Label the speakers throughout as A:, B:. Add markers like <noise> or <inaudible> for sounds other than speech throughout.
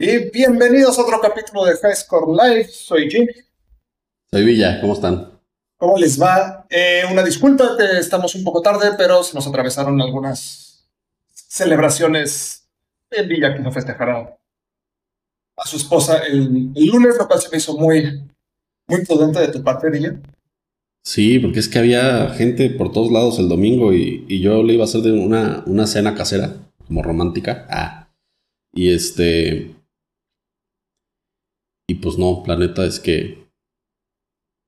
A: Y bienvenidos a otro capítulo de Score Live. Soy Jimmy.
B: Soy Villa, ¿cómo están?
A: ¿Cómo les va? Eh, una disculpa que estamos un poco tarde, pero se nos atravesaron algunas celebraciones en Villa que no festejará a su esposa el, el lunes, lo cual se me hizo muy, muy prudente de tu parte, Villa.
B: Sí, porque es que había gente por todos lados el domingo y, y yo le iba a hacer de una, una cena casera, como romántica. Ah. Y este. Y pues no, la neta es que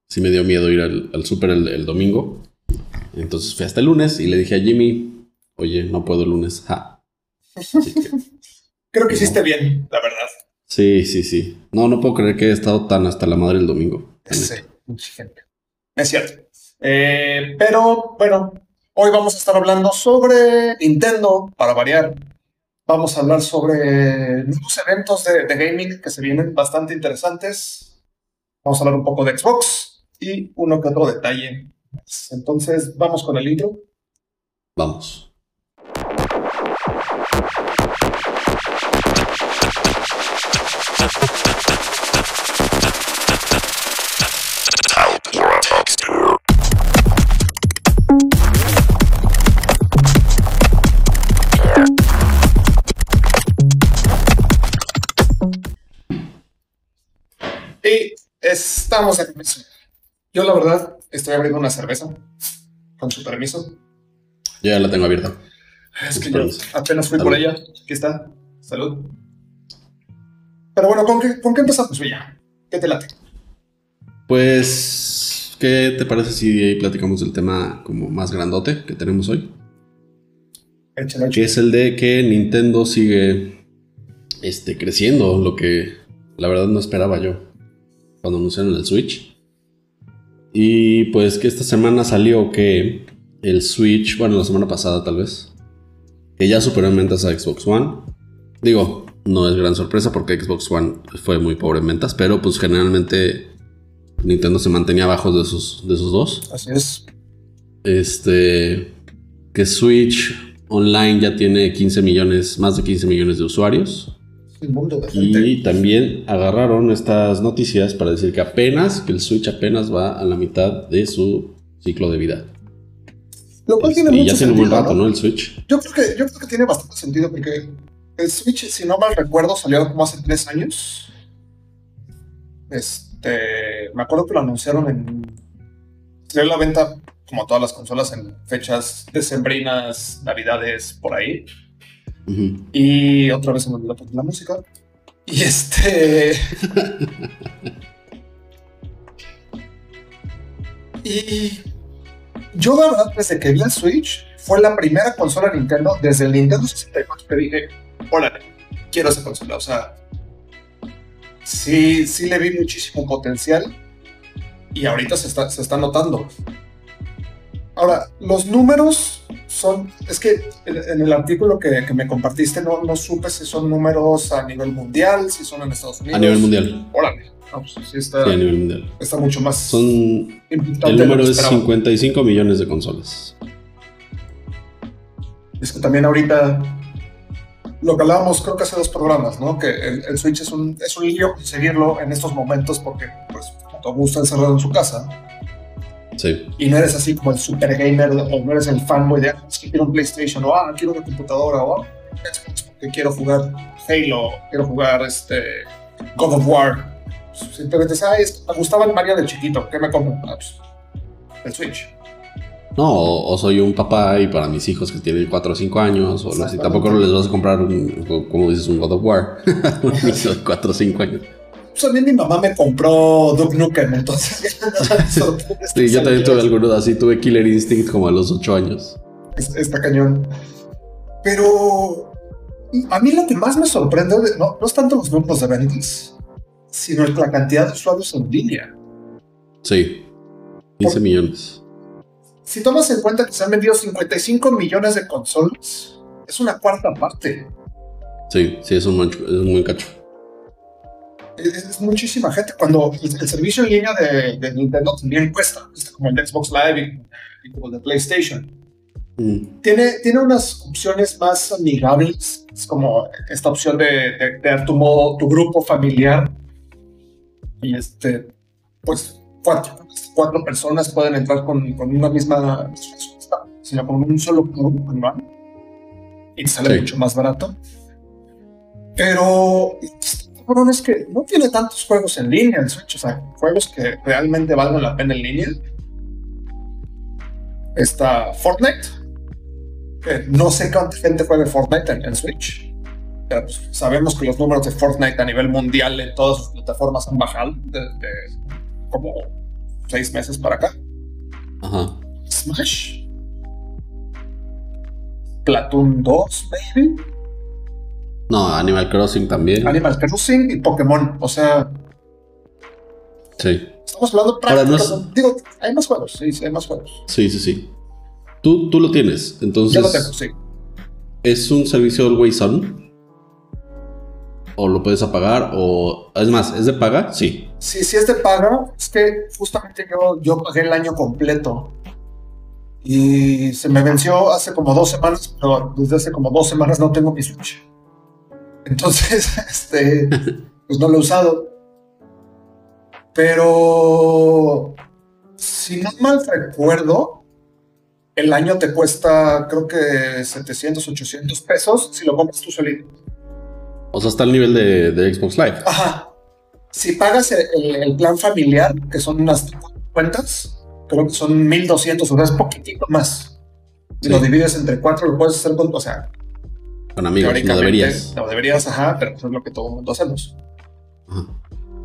B: sí me dio miedo ir al, al súper el, el domingo. Entonces fui hasta el lunes y le dije a Jimmy, oye, no puedo el lunes. Ja. Que, <laughs>
A: Creo que hiciste bien, la verdad.
B: sí, sí, sí. No, no puedo creer que he estado tan hasta la madre el domingo.
A: Sí, mucha gente. Es cierto. Eh, pero bueno, hoy vamos a estar hablando sobre Nintendo, para variar. Vamos a hablar sobre nuevos eventos de, de gaming que se vienen bastante interesantes. Vamos a hablar un poco de Xbox y uno que otro detalle. Entonces, vamos con el intro.
B: Vamos.
A: Estamos de permiso. Yo, la verdad, estoy abriendo una cerveza, con su permiso.
B: Yo ya la tengo abierta.
A: Es que yo apenas fui por ella. Aquí está. Salud. Pero bueno, ¿con qué, con qué empezamos, Villa? ¿Qué te late?
B: Pues, ¿qué te parece si ahí platicamos del tema como más grandote que tenemos hoy?
A: Échale,
B: Que es el de que Nintendo sigue este, creciendo, lo que la verdad no esperaba yo cuando anunciaron el Switch. Y pues que esta semana salió que el Switch, bueno, la semana pasada tal vez, que ya superó en ventas a Xbox One. Digo, no es gran sorpresa porque Xbox One fue muy pobre en ventas, pero pues generalmente Nintendo se mantenía abajo de esos, de esos dos.
A: Así es.
B: Este. Que Switch Online ya tiene 15 millones, más de 15 millones de usuarios.
A: Un mundo.
B: Y también agarraron estas noticias para decir que apenas, que el Switch apenas va a la mitad de su ciclo de vida.
A: Lo cual tiene
B: y
A: mucho
B: ya tiene un buen
A: sentido,
B: rato,
A: ¿no?
B: ¿no? El Switch.
A: Yo creo, que, yo creo que tiene bastante sentido porque el Switch, si no mal recuerdo, salió como hace tres años. Este, me acuerdo que lo anunciaron en... Salió la venta, como todas las consolas, en fechas decembrinas, navidades, por ahí. Y otra vez se me olvidó poner la música. Y este... <laughs> y yo la verdad, desde que vi el Switch, fue la primera consola Nintendo, desde el Nintendo 64, que dije, órale, quiero esa consola. O sea, sí, sí le vi muchísimo potencial y ahorita se está, se está notando. Ahora, los números son, es que en, el artículo que, que me compartiste no, no supe si son números a nivel mundial, si son en Estados Unidos.
B: A nivel mundial.
A: Órale, no, pues sí está,
B: Sí, a nivel mundial.
A: está mucho más
B: Son. El número es
A: esperaba.
B: 55 millones de consolas.
A: Es que también ahorita lo que hablábamos creo que hace dos programas, ¿no? Que el, el Switch es un, es un lío conseguirlo en estos momentos porque pues todo está encerrado en su casa
B: Sí.
A: y no eres así como el super gamer o no eres el fanboy de "Ah, es que quiero un PlayStation o ah, quiero una computadora o ah, Xbox porque quiero jugar Halo, quiero jugar este God of War. Simplemente dices, "Ay, es que me gustaba el Mario de chiquito, ¿qué me compro? Ah, pues, el Switch.
B: No, o, o soy un papá y para mis hijos que tienen 4 o 5 años, o
A: Exactamente.
B: tampoco les vas a comprar un, como dices, un God of War. un de 4 o 5 años.
A: Pues a mí mi mamá me compró Duke Nukem, entonces <laughs>
B: Sí, yo también tuve algunos así, tuve Killer Instinct como a los 8 años.
A: Es- Está cañón. Pero a mí lo que más me sorprende de- no, no es tanto los números de ventas, sino la cantidad de usuarios en línea.
B: Sí, 15 millones.
A: Si tomas en cuenta que se han vendido 55 millones de consolas, es una cuarta parte.
B: Sí, sí, es un, mancho- es un buen cacho.
A: Es, es muchísima gente. Cuando el, el servicio en línea de, de Nintendo también cuesta, cuesta como el de Xbox Live y, y como el de PlayStation. Mm. Tiene, tiene unas opciones más amigables. Es como esta opción de, de, tu modo, tu grupo familiar. Y este, pues cuatro, cuatro personas pueden entrar con, con una misma sino con un solo grupo anual. Y sale mucho más barato. Pero es que no tiene tantos juegos en línea el Switch, o sea, juegos que realmente valgan la pena en línea. Está Fortnite, que no sé cuánta gente juega Fortnite en, Switch, pero pues, sabemos que los números de Fortnite a nivel mundial en todas sus plataformas han bajado desde como seis meses para acá.
B: Ajá.
A: Smash. Platoon 2, maybe.
B: No, Animal Crossing también.
A: Animal Crossing y Pokémon, o sea.
B: Sí.
A: Estamos hablando prácticamente. Digo, hay más juegos, sí, sí, hay más juegos.
B: Sí, sí, sí. Tú, tú lo tienes, entonces.
A: Yo lo tengo, sí.
B: ¿Es un servicio Always On? ¿O lo puedes apagar? O. Es más, ¿es de paga? Sí.
A: Sí, sí es de paga. Es que justamente yo, yo pagué el año completo. Y se me venció hace como dos semanas, pero desde hace como dos semanas no tengo mi Switch. Entonces, <laughs> este, pues no lo he usado. Pero, si no mal recuerdo, el año te cuesta, creo que 700, 800 pesos si lo compras tú solito.
B: O sea, está al nivel de, Xbox Live.
A: Ajá. Si pagas el, plan familiar, que son unas cuentas, creo que son 1200, o sea, es poquitito más. Si lo divides entre cuatro, lo puedes hacer con, o sea,
B: con amigos, no deberías.
A: No deberías, ajá, pero eso es lo que todo el mundo hacemos.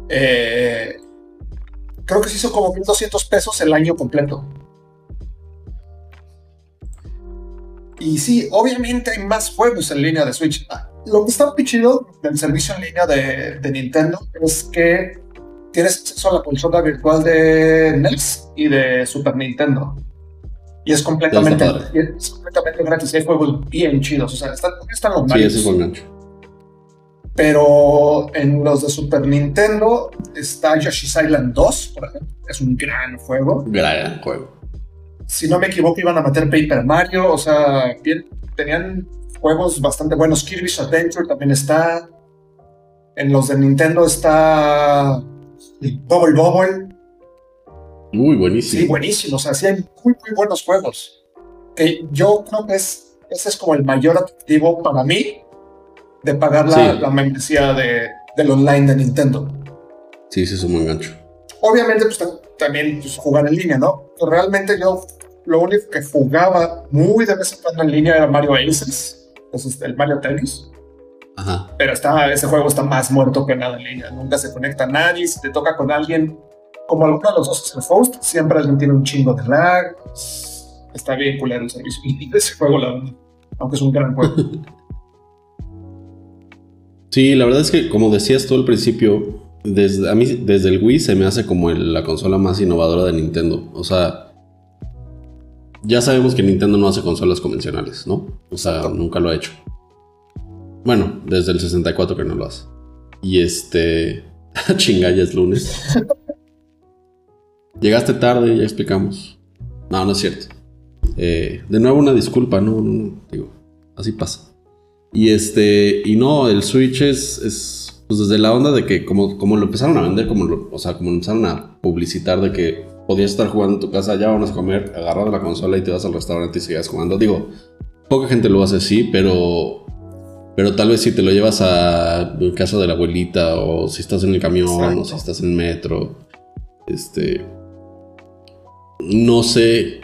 A: Eh, creo que se hizo como 1200 pesos el año completo. Y sí, obviamente hay más juegos en línea de Switch. Ah, lo que está muy chido del servicio en línea de, de, Nintendo es que tienes acceso a la consola virtual de NES y de Super Nintendo. Y es completamente, es completamente gratis. Hay juegos bien chidos. O sea, están, están los
B: Sí, ese es buen gancho.
A: Pero en los de Super Nintendo está Yoshi's Island 2, por ejemplo. Es un gran juego.
B: Gran juego.
A: Si no me equivoco, iban a meter Paper Mario. O sea, bien, tenían juegos bastante buenos. Kirby's Adventure también está. En los de Nintendo está Bubble Bubble.
B: Muy buenísimo.
A: Sí, buenísimo. O sea, sí hay muy, muy buenos juegos. Que yo creo que es, ese es como el mayor atractivo para mí de pagar la, membresía de, del online de Nintendo.
B: Sí, sí, es un buen gancho.
A: Obviamente, pues también pues, jugar en línea, ¿no? Pero realmente yo lo único que jugaba muy de vez en cuando en línea era Mario Aces, entonces el Mario Tennis.
B: Ajá.
A: Pero está, ese juego está más muerto que nada en línea. Nunca se conecta a nadie. Si te toca con alguien, como alguno de los dos es el host, siempre alguien tiene un chingo de lag. Está bien culero el servicio <laughs> de ese juego, la verdad. Aunque es un gran juego. <laughs>
B: Sí, la verdad es que, como decías tú al principio, desde, a mí desde el Wii se me hace como la consola más innovadora de Nintendo. O sea, ya sabemos que Nintendo no hace consolas convencionales, ¿no? O sea, nunca lo ha hecho. Bueno, desde el 64 que no lo hace. Y este... <laughs> Chinga, ya es lunes. Llegaste tarde, ya explicamos. No, no es cierto. Eh, de nuevo una disculpa, no, no, digo, así pasa. Y este, y no, el Switch es, es pues desde la onda de que como, como lo empezaron a vender, como lo, o sea, como lo empezaron a publicitar de que podías estar jugando en tu casa, ya vamos a comer, agarrar la consola y te vas al restaurante y sigas jugando. Digo, poca gente lo hace así, pero pero tal vez si te lo llevas a casa de la abuelita o si estás en el camión o si estás en el metro, este no sé,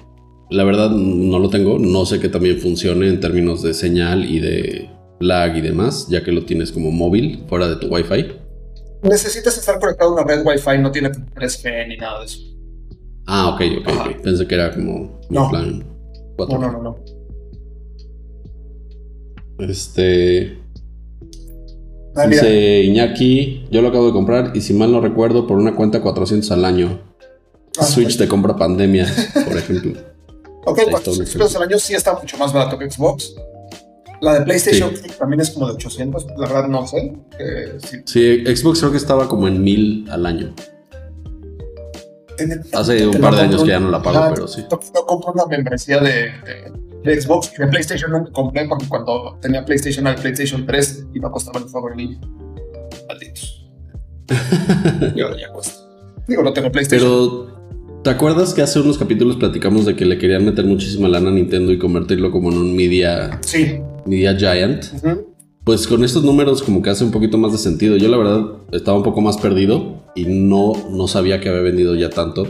B: la verdad no lo tengo, no sé que también funcione en términos de señal y de lag y demás, ya que lo tienes como móvil fuera de tu Wi-Fi.
A: Necesitas estar conectado a una red Wi-Fi, no tiene 3G ni nada de eso.
B: Ah, ok, ok, Pensé que era como
A: no. plan No, no, no, no.
B: Este. Ah, dice Iñaki, yo lo acabo de comprar y si mal no recuerdo, por una cuenta 400 al año. Ah, Switch te compra pandemia, por ejemplo. <laughs>
A: ok, 400 pesos al año sí está mucho más barato que Xbox. La de PlayStation también es como de 800, la verdad no sé.
B: sí. Xbox creo que estaba como en 1000 al año. Hace un par de años que ya no la pago, pero sí.
A: Yo compro una membresía de, de Xbox y de PlayStation nunca compré porque cuando tenía PlayStation al PlayStation 3 y no costaba el favor en línea. Malditos. <laughs> y ahora ya cuesta. Digo, no tengo PlayStation.
B: Pero, ¿te acuerdas que hace unos capítulos platicamos de que le querían meter muchísima lana a Nintendo y convertirlo como en un media,
A: Sí.
B: media giant? Pues con estos números como que hace un poquito más de sentido. Yo la verdad estaba un poco más perdido y no, no sabía que había vendido ya tanto.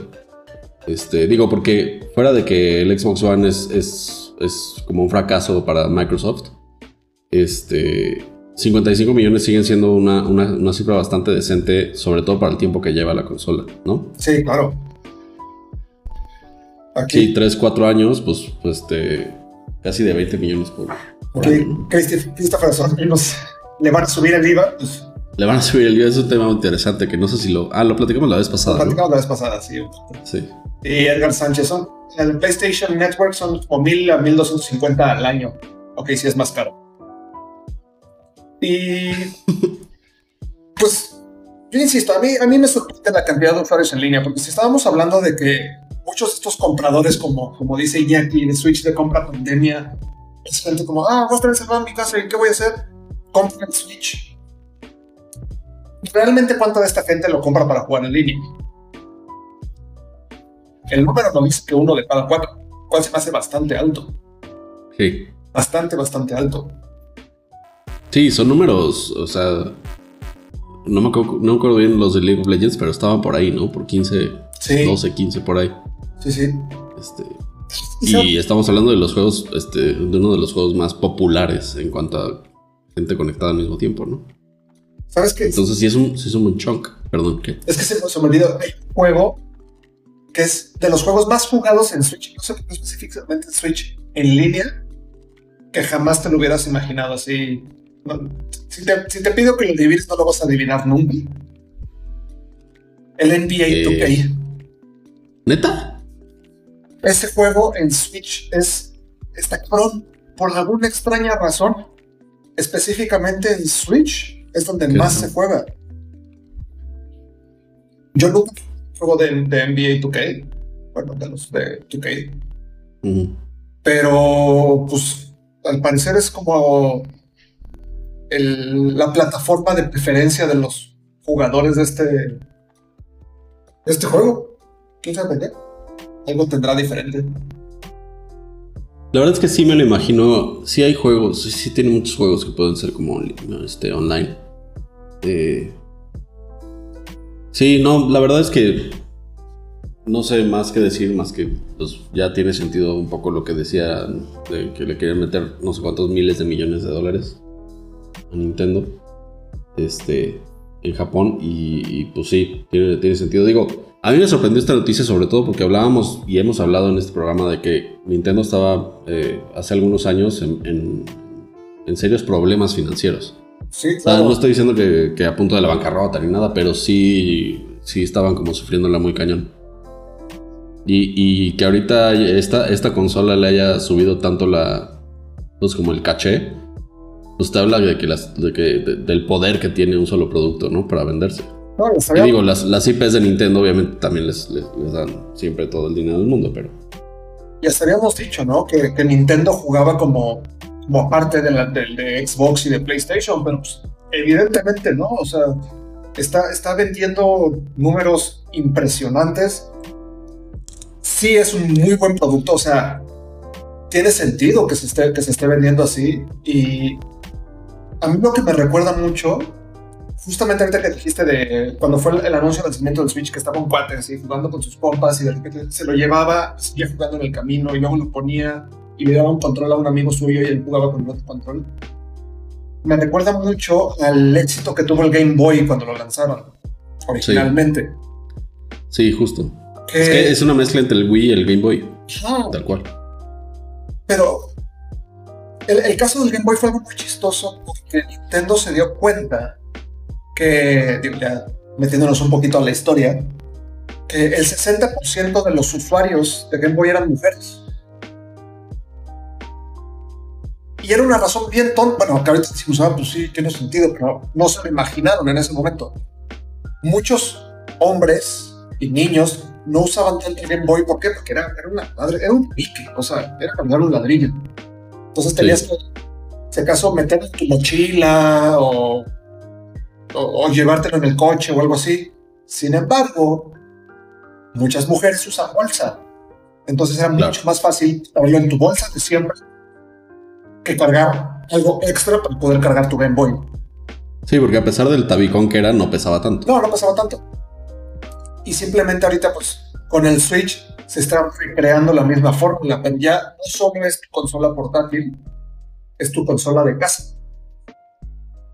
B: Este, digo, porque fuera de que el Xbox One es, es, es como un fracaso para Microsoft, este, 55 millones siguen siendo una, una, una cifra bastante decente, sobre todo para el tiempo que lleva la consola, ¿no?
A: Sí, claro. Aquí,
B: Sí, 3, 4 años, pues, pues este, casi de 20 millones por,
A: Christopher le van a subir el IVA. Pues,
B: Le van a subir el IVA, es un tema interesante que no sé si lo... Ah, lo platicamos la vez
A: lo
B: pasada, ¿no?
A: platicamos la vez pasada, sí.
B: Sí.
A: Y Edgar Sánchez son. El PlayStation Network son como 1000 a 1250 al año. Ok, sí es más caro. Y. <laughs> Pues. Yo insisto, a mí, a mí me sorprende la cantidad de usuarios en línea, porque si estábamos hablando de que muchos de estos compradores, como, como dice Iñaki, de Switch de compra pandemia, es gente como, ah, voy a estar encerrado en mi casa y ¿qué voy a hacer? Compra el Switch. ¿Realmente cuánta de esta gente lo compra para jugar en línea? El número no dice que uno de cada cuatro, cual se me hace bastante alto.
B: Sí.
A: Bastante, bastante alto.
B: Sí, son números, o sea, no me, acuerdo, no me acuerdo bien los de League of Legends, pero estaban por ahí, ¿no? Por 15,
A: Sí,
B: 12, 15 por ahí.
A: Sí, sí.
B: Este,
A: Y
B: estamos hablando de los juegos, este, de uno de los juegos más populares en cuanto a gente conectada al mismo tiempo, ¿no?
A: ¿Sabes qué?
B: Entonces sí es un, sí es un buen chunk, perdón, ¿qué?
A: Es que se, se me olvidó. Hay un juego que es de los juegos más jugados en Switch, no sé por qué específicamente en Switch, en línea, que jamás te lo hubieras imaginado así. No, si, te, si te pido que lo adivines, no lo vas a adivinar nunca. El NBA
B: Eh.
A: 2K.
B: ¿Neta?
A: Ese juego en Switch es está cabrón por alguna extraña razón. Específicamente en Switch es donde más se juega. Yo nunca juego de, de NBA 2K, bueno, de los de 2K,
B: Ujú.
A: pero pues al parecer es como el- la plataforma de preferencia de los jugadores de este de este juego. ¿Quién sabe? Algo tendrá diferente.
B: La verdad es que sí me lo imagino. Sí hay juegos, sí, tiene muchos juegos que pueden ser como este, online. Eh, sí, no, la verdad es que no sé más que decir, más que pues, ya tiene sentido un poco lo que decía de que le querían meter no sé cuántos miles de millones de dólares a Nintendo este, en Japón. Y, pues sí, tiene sentido. Digo, a mí me sorprendió esta noticia sobre todo porque hablábamos y hemos hablado en este programa de que Nintendo estaba eh, hace algunos años en, en- en serios problemas financieros.
A: Sí,
B: O sea,
A: claro.
B: no estoy diciendo que, que a punto de la bancarrota ni nada, pero sí, sí estaban como sufriéndola muy cañón. Y, y que ahorita esta, esta consola le haya subido tanto la. Pues como el caché. Pues te habla de que las, de que, de- del poder que tiene un solo producto, ¿no? Para venderse.
A: No,
B: digo, las, las IPs de Nintendo obviamente también les, les- les dan siempre todo el dinero del mundo, pero.
A: Ya habíamos dicho, ¿no? Que, que Nintendo jugaba como, como parte de, la, de, de Xbox y de PlayStation, pero pues, evidentemente no. O sea, está, está vendiendo números impresionantes. Sí es un muy buen producto, o sea, tiene sentido que se esté, que se esté vendiendo así. Y a mí lo que me recuerda mucho, justamente ahorita que dijiste de cuando fue el, el anuncio del lanzamiento del Switch, que estaba un cuate así jugando con sus pompas y de repente se lo llevaba, seguía jugando en el camino y luego lo ponía y le daba un control a un amigo suyo y él jugaba con el otro control. Me recuerda mucho al éxito que tuvo el Game Boy cuando lo lanzaron originalmente.
B: Sí, justo.
A: Que-
B: Es que es una mezcla entre el Wii y el Game Boy,
A: Ah,
B: tal cual.
A: Pero el, el caso del Game Boy fue algo muy chistoso porque Nintendo se dio cuenta que, digo, ya metiéndonos un poquito a la historia, que el 60% de los usuarios de Game Boy eran mujeres. Y era una razón bien tonta. Bueno, que ahorita decimos, ah, pues sí, tiene sentido, pero no se lo imaginaron en ese momento. Muchos hombres y niños no usaban tanto Game Boy. ¿Por qué? Porque era, era una madre, era un pique, o sea, era cambiar un ladrillo. Entonces tenías que, si acaso, meter en tu mochila o, o, o llevártelo en el coche o algo así. Sin embargo, muchas mujeres usan bolsa. Entonces era
B: Claro.
A: mucho más fácil tenerlo en tu bolsa de siempre que cargar algo extra para poder cargar tu Game Boy.
B: Sí, porque a pesar del tabicón que era, no pesaba tanto.
A: No, no pasaba tanto. Y simplemente ahorita, pues, con el Switch se está recreando la misma fórmula. Ya no solo es tu consola portátil, es tu consola de casa.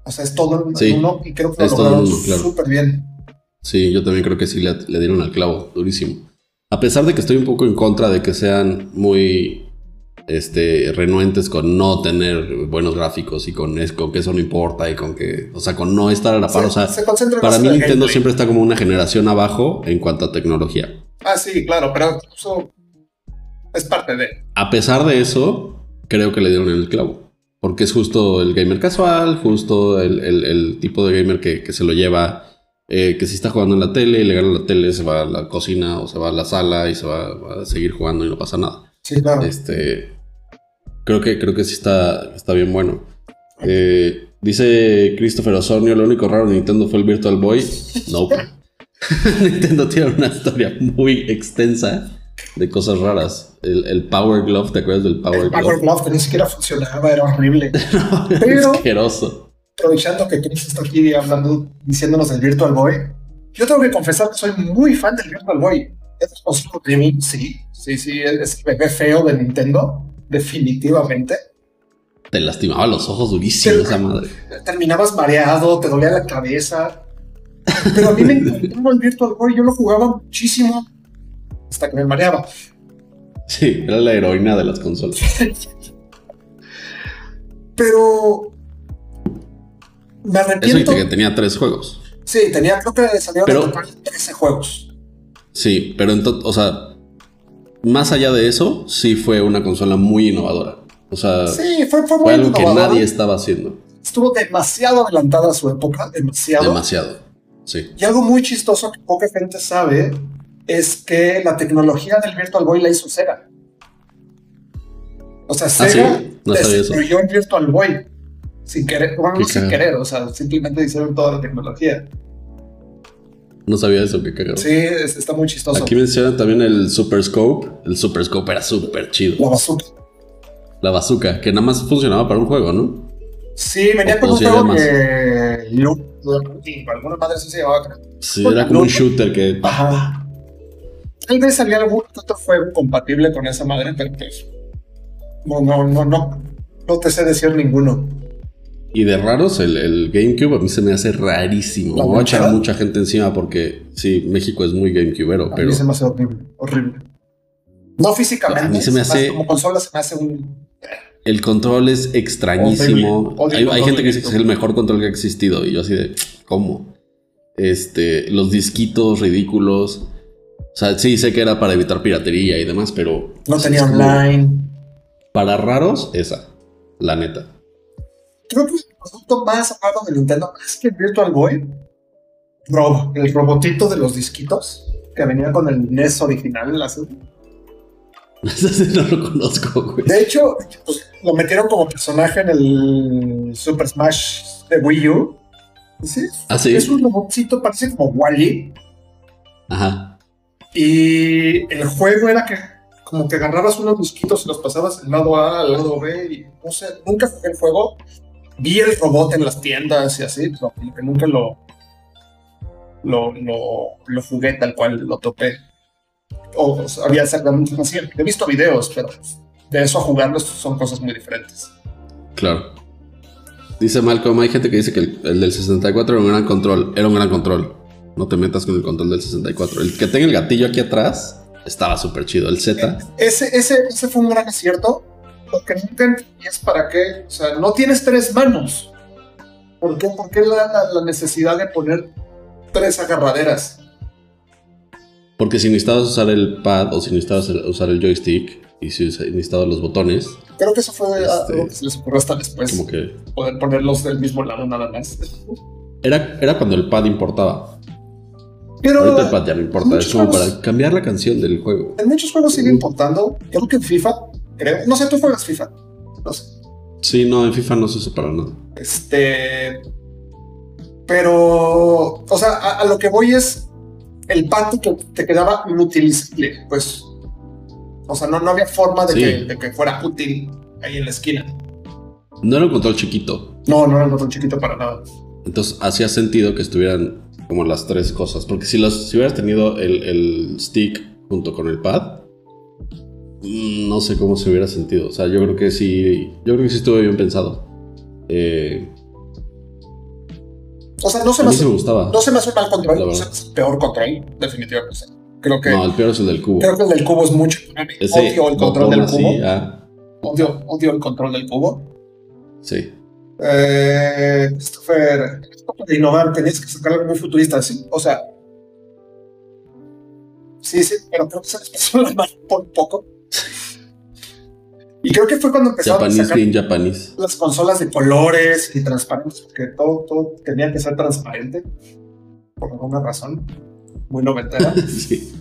A: O sea, es todo en
B: Sí,
A: uno y creo que lo
B: en
A: lograron
B: claro.
A: súper bien.
B: Sí, yo también creo que sí le, le dieron al clavo, durísimo. A pesar de que estoy un poco en contra de que sean muy este, renuentes con no tener buenos gráficos y con, es- con que eso no importa y con que, o sea, con no estar a la par.
A: Se-
B: o sea,
A: se
B: para mí
A: en
B: Nintendo
A: gameplay.
B: siempre está como una generación abajo en cuanto a tecnología.
A: Ah, sí, claro, pero eso es parte de.
B: A pesar de eso, creo que le dieron en el clavo. Porque es justo el gamer casual, justo el, el- el tipo de gamer que, que se lo lleva, eh, que si está jugando en la tele y le gana la tele, se va a la cocina o se va a la sala y se va, va a seguir jugando y no pasa nada.
A: Sí, claro.
B: Este, creo que, creo que sí está, está bien bueno. Eh, dice Christopher Osornio, lo único raro de Nintendo fue el Virtual Boy. <laughs> No. <laughs> Nintendo tiene una historia muy extensa de cosas raras. El, el Power Glove, ¿te acuerdas del Power
A: el
B: Glove?
A: Power Glove que ni siquiera funcionaba, era horrible. <laughs>
B: Es
A: Pero-
B: asqueroso.
A: aprovechando que Chris está aquí hablando, diciéndonos del Virtual Boy, yo tengo que confesar que soy muy fan del Virtual Boy. Es un consola premium, sí, sí, sí, es el bebé feo de Nintendo, definitivamente.
B: Te lastimaba los ojos durísimo
A: Pero-
B: esa madre.
A: Terminabas mareado, te dolía la cabeza. Pero a mí me <laughs> encantaba el Virtual Boy, yo lo jugaba muchísimo hasta que me mareaba.
B: Sí, era la heroína de las consolas.
A: Pero me
B: Eso y
A: arrepiento.
B: que tenía tres juegos.
A: Sí, tenía, creo que salieron
B: Pero-
A: tocar 13 juegos.
B: Sí, pero entonces, o sea, más allá de eso, sí fue una consola muy innovadora. O sea,
A: Sí, fue, fue muy
B: fue algo que nadie estaba haciendo.
A: estuvo demasiado adelantada a su época, demasiado.
B: Demasiado. Sí.
A: Y algo muy chistoso que poca gente sabe es que la tecnología del Virtual Boy la hizo Sega. O sea, Sega
B: Ah, sí? No
A: destruyó el Virtual Boy sin querer, bueno, sin
B: cagado.
A: querer, o sea, simplemente hicieron toda la tecnología.
B: No sabía eso, qué cagado.
A: Sí, es- está muy chistoso.
B: Aquí mencionan también el Super Scope. El Super Scope era súper chido.
A: La bazooka.
B: La bazooka, que nada más funcionaba para un juego, ¿no?
A: Sí, venía con un juego que Lu- alguna madre se llamaba.
B: Sí, era como un shooter que.
A: Ajá. Tal vez había algún otro juego compatible con esa madre, pero pues. No, no, no, no. No te sé decir ninguno.
B: Y de raros, el, el GameCube a mí se me hace rarísimo.
A: ¿La
B: Me voy a echar mucha gente encima porque sí, México es muy GameCubero,
A: A
B: pero
A: mí se me hace horrible. Horrible. No físicamente.
B: A mí se me hace-
A: Como consola se me hace un.
B: el control es extrañísimo.
A: Odio
B: Hay, gente que dice que es el mejor control que ha existido y yo así de, ¿cómo? Este, los disquitos ridículos. O sea, sí sé que era para evitar piratería y demás, pero
A: No tenía online.
B: Para raros, esa, la neta.
A: Creo que el producto más raro de Nintendo, más que el Virtual Boy, Rob, el robotito de los disquitos que venía con el NES original. la <laughs> serie.
B: No lo conozco, güey.
A: De hecho, pues, lo metieron como personaje en el Super Smash de Wii U. Sí,
B: Ah, sí.
A: Es un robotcito, parece como Wally.
B: Ajá.
A: Y el juego era que como que agarrabas unos disquitos y los pasabas del lado A al lado B. Y no sé, nunca jugué el juego. Vi el robot en las tiendas y así, pero nunca lo, lo, lo, jugué tal cual lo topé. O, o sea, había exactamente así. He visto videos, pero de eso a jugarlos son cosas muy diferentes.
B: Claro. Dice Malcolm, hay gente que dice que el del 64 era un gran control. Era un gran control. No te metas con el control del 64. El que tenga el gatillo aquí atrás estaba súper chido. El Z.
A: Ese, ese, ese fue un gran acierto. Lo que nunca entendí es para qué. O sea, no tienes tres manos. ¿Por qué, por qué la, la- la necesidad de poner tres agarraderas?
B: Porque si necesitabas usar el pad o si necesitabas usar el joystick y si necesitabas los botones,
A: Creo que eso fue
B: Este-
A: algo que se les ocurrió hasta después.
B: como que
A: Poder ponerlos del mismo lado nada más.
B: era, era cuando el pad importaba.
A: Pero
B: pad ya no importa, es como
A: juegos-
B: para cambiar la canción del juego.
A: en muchos juegos sigue importando. Creo que en FIFA, creo. No sé, tú juegas FIFA. No sé.
B: Sí, no, en FIFA no se usa para nada.
A: Este. Pero. O sea, a, a lo que voy es. El pad que te quedaba inutilizable. Pues. O sea, no, no había forma de,
B: Sí.
A: que, de que fuera útil ahí en la esquina.
B: No era un control chiquito.
A: No, no era el botón chiquito para nada.
B: Entonces hacía sentido que estuvieran como las tres cosas. Porque si, los, si hubieras tenido el, el stick junto con el pad, mm, no sé cómo se hubiera sentido. O sea, yo creo que sí. Yo creo que sí estuvo bien pensado. Eh,
A: O sea, no se me hace,
B: me gustaba.
A: no se me hace un mal control. No se me hace el peor control, definitivamente. Creo que,
B: No, el peor es el del cubo.
A: creo que el del cubo es mucho.
B: Ese
A: Odio el control del
B: así,
A: cubo.
B: ah,
A: Odio, odio el control del cubo.
B: sí.
A: Eh, Christopher, de innovar, tenías que sacar algo muy futurista, ¿sí? O sea. Sí, sí, pero creo que se les pasó la mano por poco. Y creo que fue cuando empezaron a sacar
B: bien japanese.
A: las consolas de colores y transparentes, porque todo, todo tenía que ser transparente, por alguna razón, muy noventera. <laughs>
B: sí.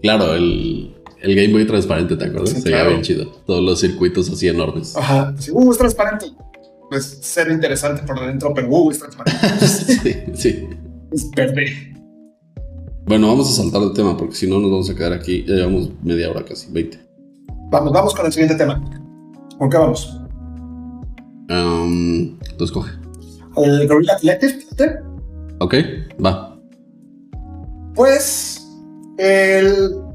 B: Claro, el, el Game Boy transparente, ¿te acuerdas?
A: Sí,
B: Se veía
A: claro.
B: bien chido. Todos los circuitos así enormes.
A: Ajá, sí, uh, es transparente. Pues ser interesante por dentro, pero uh, es transparente. <laughs>
B: sí, sí.
A: es verde.
B: Bueno, vamos a saltar de tema porque si no nos vamos a quedar aquí. Ya llevamos media hora casi, 20.
A: Vamos, vamos con el siguiente tema. ¿Con qué vamos?
B: Um, tú escoge.
A: El Gorilla Collective.
B: Ok, va.
A: Pues, el.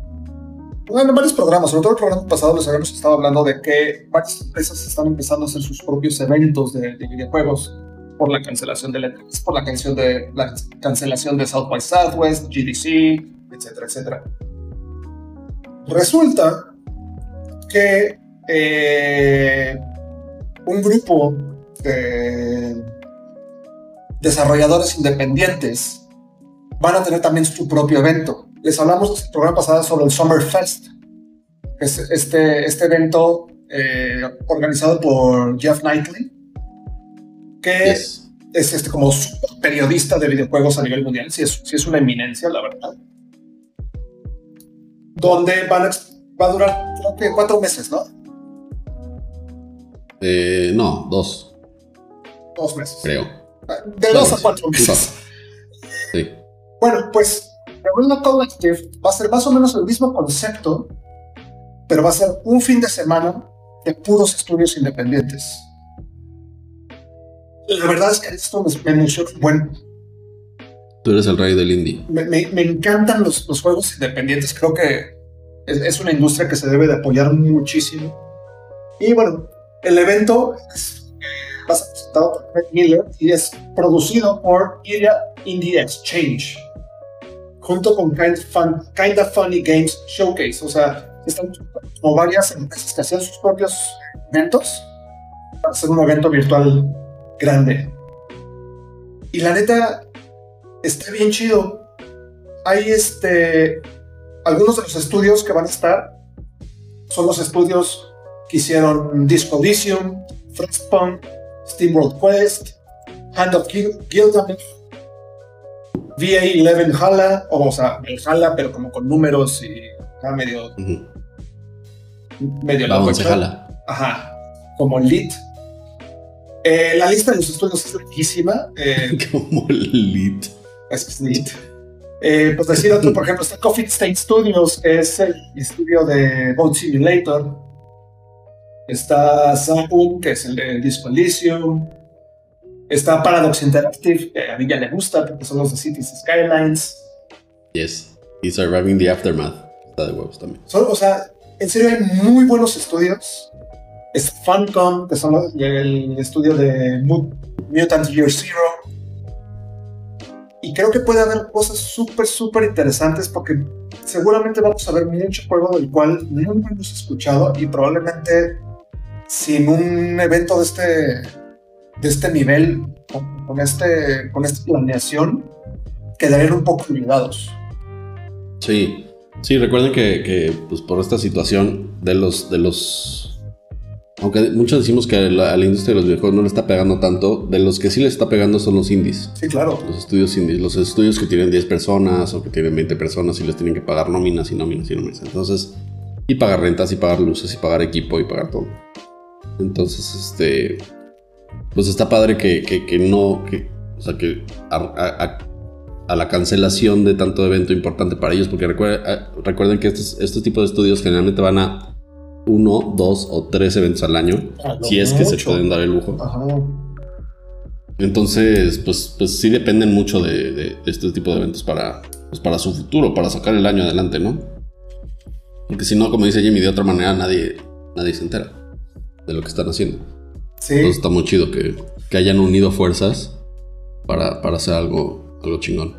A: En varios programas, sobre todo el programa pasado, les habíamos estado hablando de que varias empresas están empezando a hacer sus propios eventos de, de videojuegos por la cancelación de por la canción de la cancelación de South by Southwest, GDC, etcétera, etcétera. Resulta que eh, un grupo de desarrolladores independientes van a tener también su propio evento. Les hablamos el programa pasado sobre el Summer Fest, que es este, este evento eh, organizado por Jeff Knightley, que
B: Yes.
A: es este como periodista de videojuegos a nivel mundial, sí es, sí es una eminencia, la verdad. Donde van a, ex- va a durar, creo que cuatro meses, ¿no?
B: Eh, no, dos,
A: Dos meses.
B: creo.
A: De dos a cuatro meses.
B: Sí.
A: Bueno, pues Gorilla Collective va a ser más o menos el mismo concepto, pero va a ser un fin de semana de puros estudios independientes. La verdad es que esto me, emociona. Bueno,
B: Tú eres el rey del indie.
A: me, me- me encantan los, los juegos independientes. Creo que es, es una industria que se debe de apoyar muchísimo. Y bueno, el evento es, va a ser presentado por Miller y es producido por Iria Indie Exchange junto con Kind, Fun, Kinda Funny Games Showcase. O sea, están como varias empresas que hacían sus propios eventos para hacer un evento virtual grande. Y la neta, está bien chido. Hay este. Algunos de los estudios que van a estar son los estudios que hicieron Disco Elysium, Frostpunk, SteamWorld Quest, Hand of Gil- Gilgamesh, VA11 Hala, o, o sea, el Hala, pero como con números y acá medio,
B: Ujú.
A: medio
B: La jala.
A: Ajá, como Lit. Eh, la lista de los estudios es larguísima. eh, <laughs>
B: Como lead.
A: es es Lit. Eh, pues decir otro, por ejemplo, está Coffee State Studios, que es el estudio de Boat Simulator. Está Zappum, que es el de Disco Elysium. Está Paradox Interactive, que a mí ya le gusta, porque son los de Cities Skylines.
B: Yes. Y Surviving the Aftermath. Está de huevos también.
A: Son, o sea, en serio hay muy buenos estudios. Está Funcom, que son los- el estudio de Mu- Mutant Year Zero. Y creo que puede haber cosas súper, súper interesantes porque seguramente vamos a ver mucho juego del cual nunca hemos escuchado y probablemente sin un evento de este, de este nivel, con, con este, con esta planeación, quedarían un poco olvidados.
B: Sí. Sí, recuerden que, que, pues por esta situación de los de los aunque muchos decimos que a la, a la industria de los videojuegos no le está pegando tanto, de los que sí le está pegando son los indies.
A: Sí, claro.
B: Los estudios indies, los estudios que tienen 10 personas o que tienen 20 personas y les tienen que pagar nóminas y nóminas y nóminas. Entonces, y pagar rentas y pagar luces y pagar equipo y pagar todo. Entonces, este, pues está padre que, que, que no, que, o sea, que a, a- a la cancelación de tanto evento importante para ellos, porque a- recuerden que estos, estos tipos de estudios generalmente van a uno, dos o tres eventos al año,
A: A lo
B: si es que se pueden dar el lujo.
A: Ajá.
B: Entonces, pues, pues sí dependen mucho de, de- de este tipo de eventos para, pues para su futuro, para sacar el año adelante, ¿no? Porque si no, como dice Jimmy, de otra manera nadie, nadie se entera de lo que están haciendo.
A: Sí,
B: Entonces está muy chido que, que hayan unido fuerzas para, para hacer algo, algo chingón.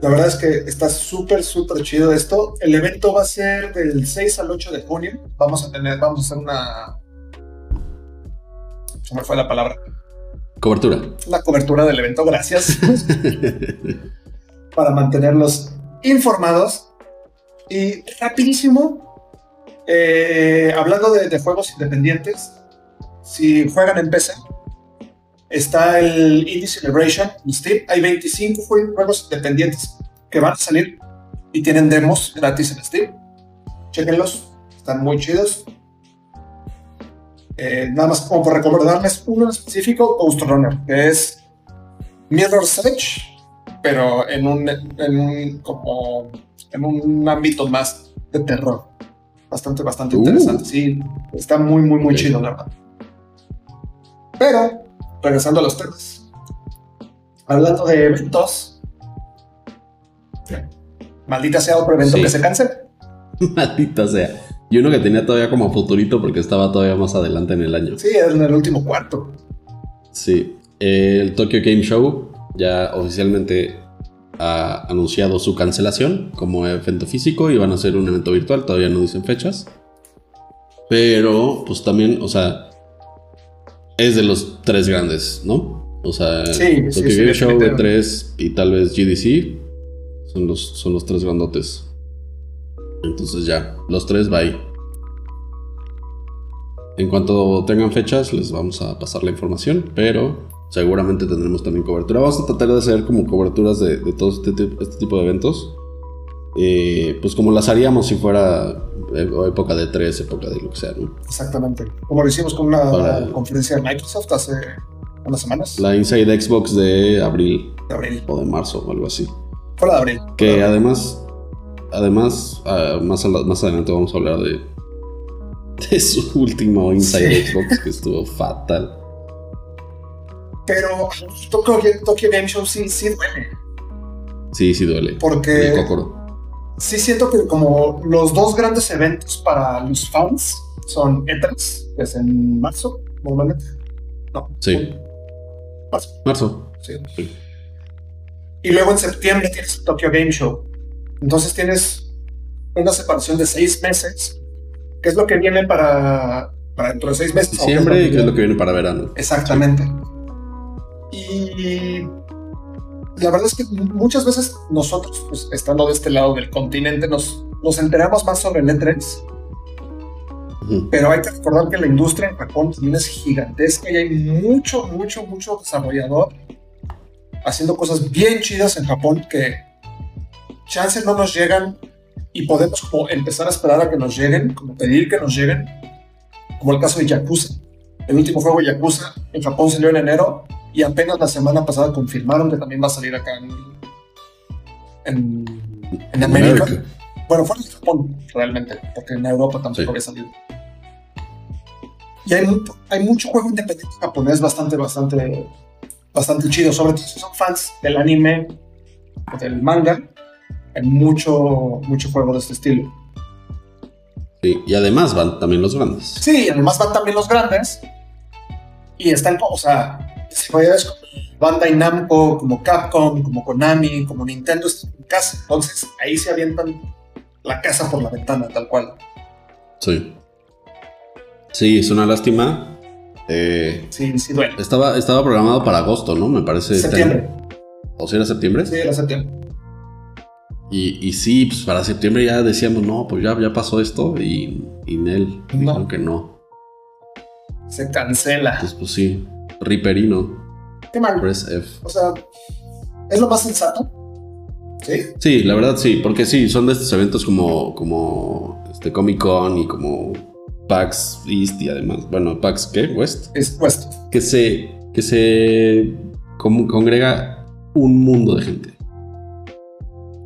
A: la verdad es que está súper, súper chido esto. El evento va a ser del 6 al 8 de junio. Vamos a tener, vamos a hacer una... Me fue la palabra.
B: Cobertura.
A: La cobertura del evento, gracias. <laughs> para mantenerlos informados. Y rapidísimo, eh, hablando de, de juegos independientes, si juegan en PC, está el Indie Celebration en Steam. Hay 25 jue- juegos independientes que van a salir y tienen demos gratis en Steam. Chequenlos, están muy chidos. Eh, nada más como por recordarles uno en específico, Ghost Runner, que es Mirror's Edge, pero en un, en un, como, en un ámbito más de terror. Bastante, bastante
B: Uh.
A: interesante. Sí, está muy, muy, muy chido, la verdad. Pero, regresando a los temas. Hablando de eventos. Maldita sea otro evento
B: Sí.
A: que se cancela. <laughs>
B: Maldita sea. Y uno que tenía todavía como futurito porque estaba todavía más adelante en el año.
A: Sí, en el último cuarto.
B: Sí. El Tokyo Game Show ya oficialmente ha anunciado su cancelación como evento físico y van a hacer un evento virtual. Todavía no dicen fechas. Pero, pues también, o sea, es de los tres grandes, ¿no? O sea,
A: Sí,
B: Tokyo
A: sí,
B: Game Show,
A: definitivamente.
B: E3 y tal vez GDC son los, son los tres grandotes. Entonces ya, los tres bye. En cuanto tengan fechas, les vamos a pasar la información, pero seguramente tendremos también cobertura. Vamos a tratar de hacer como coberturas de, de todo este, este tipo de eventos. Eh, pues como las haríamos si fuera época de tres, época de lo que sea, ¿no?
A: Exactamente. Como lo hicimos con una
B: Para-
A: conferencia de Microsoft hace unas semanas.
B: La Inside Xbox de abril
A: de abril.
B: o de marzo o algo así.
A: Fue la de abril.
B: Que
A: abril.
B: además, además, ah, más, la- más adelante vamos a hablar de, de su último Inside
A: Sí.
B: Xbox que estuvo fatal.
A: Pero Tokyo, Tokyo Game Show sí, sí duele.
B: Sí, sí duele.
A: Porque
B: El.
A: Sí siento que como los dos grandes eventos para los fans son E3, que es en marzo, normalmente. No.
B: Sí.
A: Marzo,
B: Marzo.
A: sí.
B: Sí.
A: Y luego en septiembre tienes el Tokyo Game Show. Entonces tienes una separación de seis meses, que es lo que viene para, para dentro de seis meses.
B: Diciembre, que es lo que viene para verano.
A: Exactamente. Y la verdad es que muchas veces nosotros, pues, estando de este lado del continente, nos, nos enteramos más sobre el E3,
B: Ujú.
A: pero hay que recordar que la industria en Japón también es gigantesca y hay mucho, mucho, mucho desarrollador haciendo cosas bien chidas en Japón que chances no nos llegan y podemos como empezar a esperar a que nos lleguen, como pedir que nos lleguen, como el caso de Yakuza. El último juego de Yakuza en Japón salió en enero y apenas la semana pasada confirmaron que también va a salir acá en, en, en América.
B: América.
A: Bueno, fuera de Japón, realmente, porque en Europa tampoco
B: Sí.
A: había salido. Y hay, hay mucho juego independiente japonés bastante, bastante, bastante chido. Sobre todo si son fans del anime o del manga, hay mucho, mucho juego de este estilo.
B: Sí, Y además van también los grandes.
A: Sí, además van también los grandes. Y están, o sea, desarrolladores como Bandai Namco, como Capcom, como Konami, como Nintendo, están en casa. Entonces ahí se avientan la casa por la ventana, tal cual.
B: Sí. Sí, es una lástima. Eh,
A: Sí, sí duele.
B: estaba, estaba programado para agosto, ¿no? Me parece. este
A: Septiembre.
B: ¿O si era septiembre?
A: Sí, era septiembre.
B: Y, y sí, pues para septiembre ya decíamos, no, pues ya, ya pasó esto. Y, y Nel
A: No.
B: dijeron que no.
A: Se cancela.
B: Entonces, pues sí, Riperino,
A: Qué mal.
B: Press F.
A: O sea, es lo más sensato. ¿Sí?
B: Sí, la verdad sí, porque sí, son de estos eventos como, como este Comic Con y como PAX East y además, bueno, PAX ¿qué? West,
A: Es puesto.
B: que se, que se congrega un mundo de gente.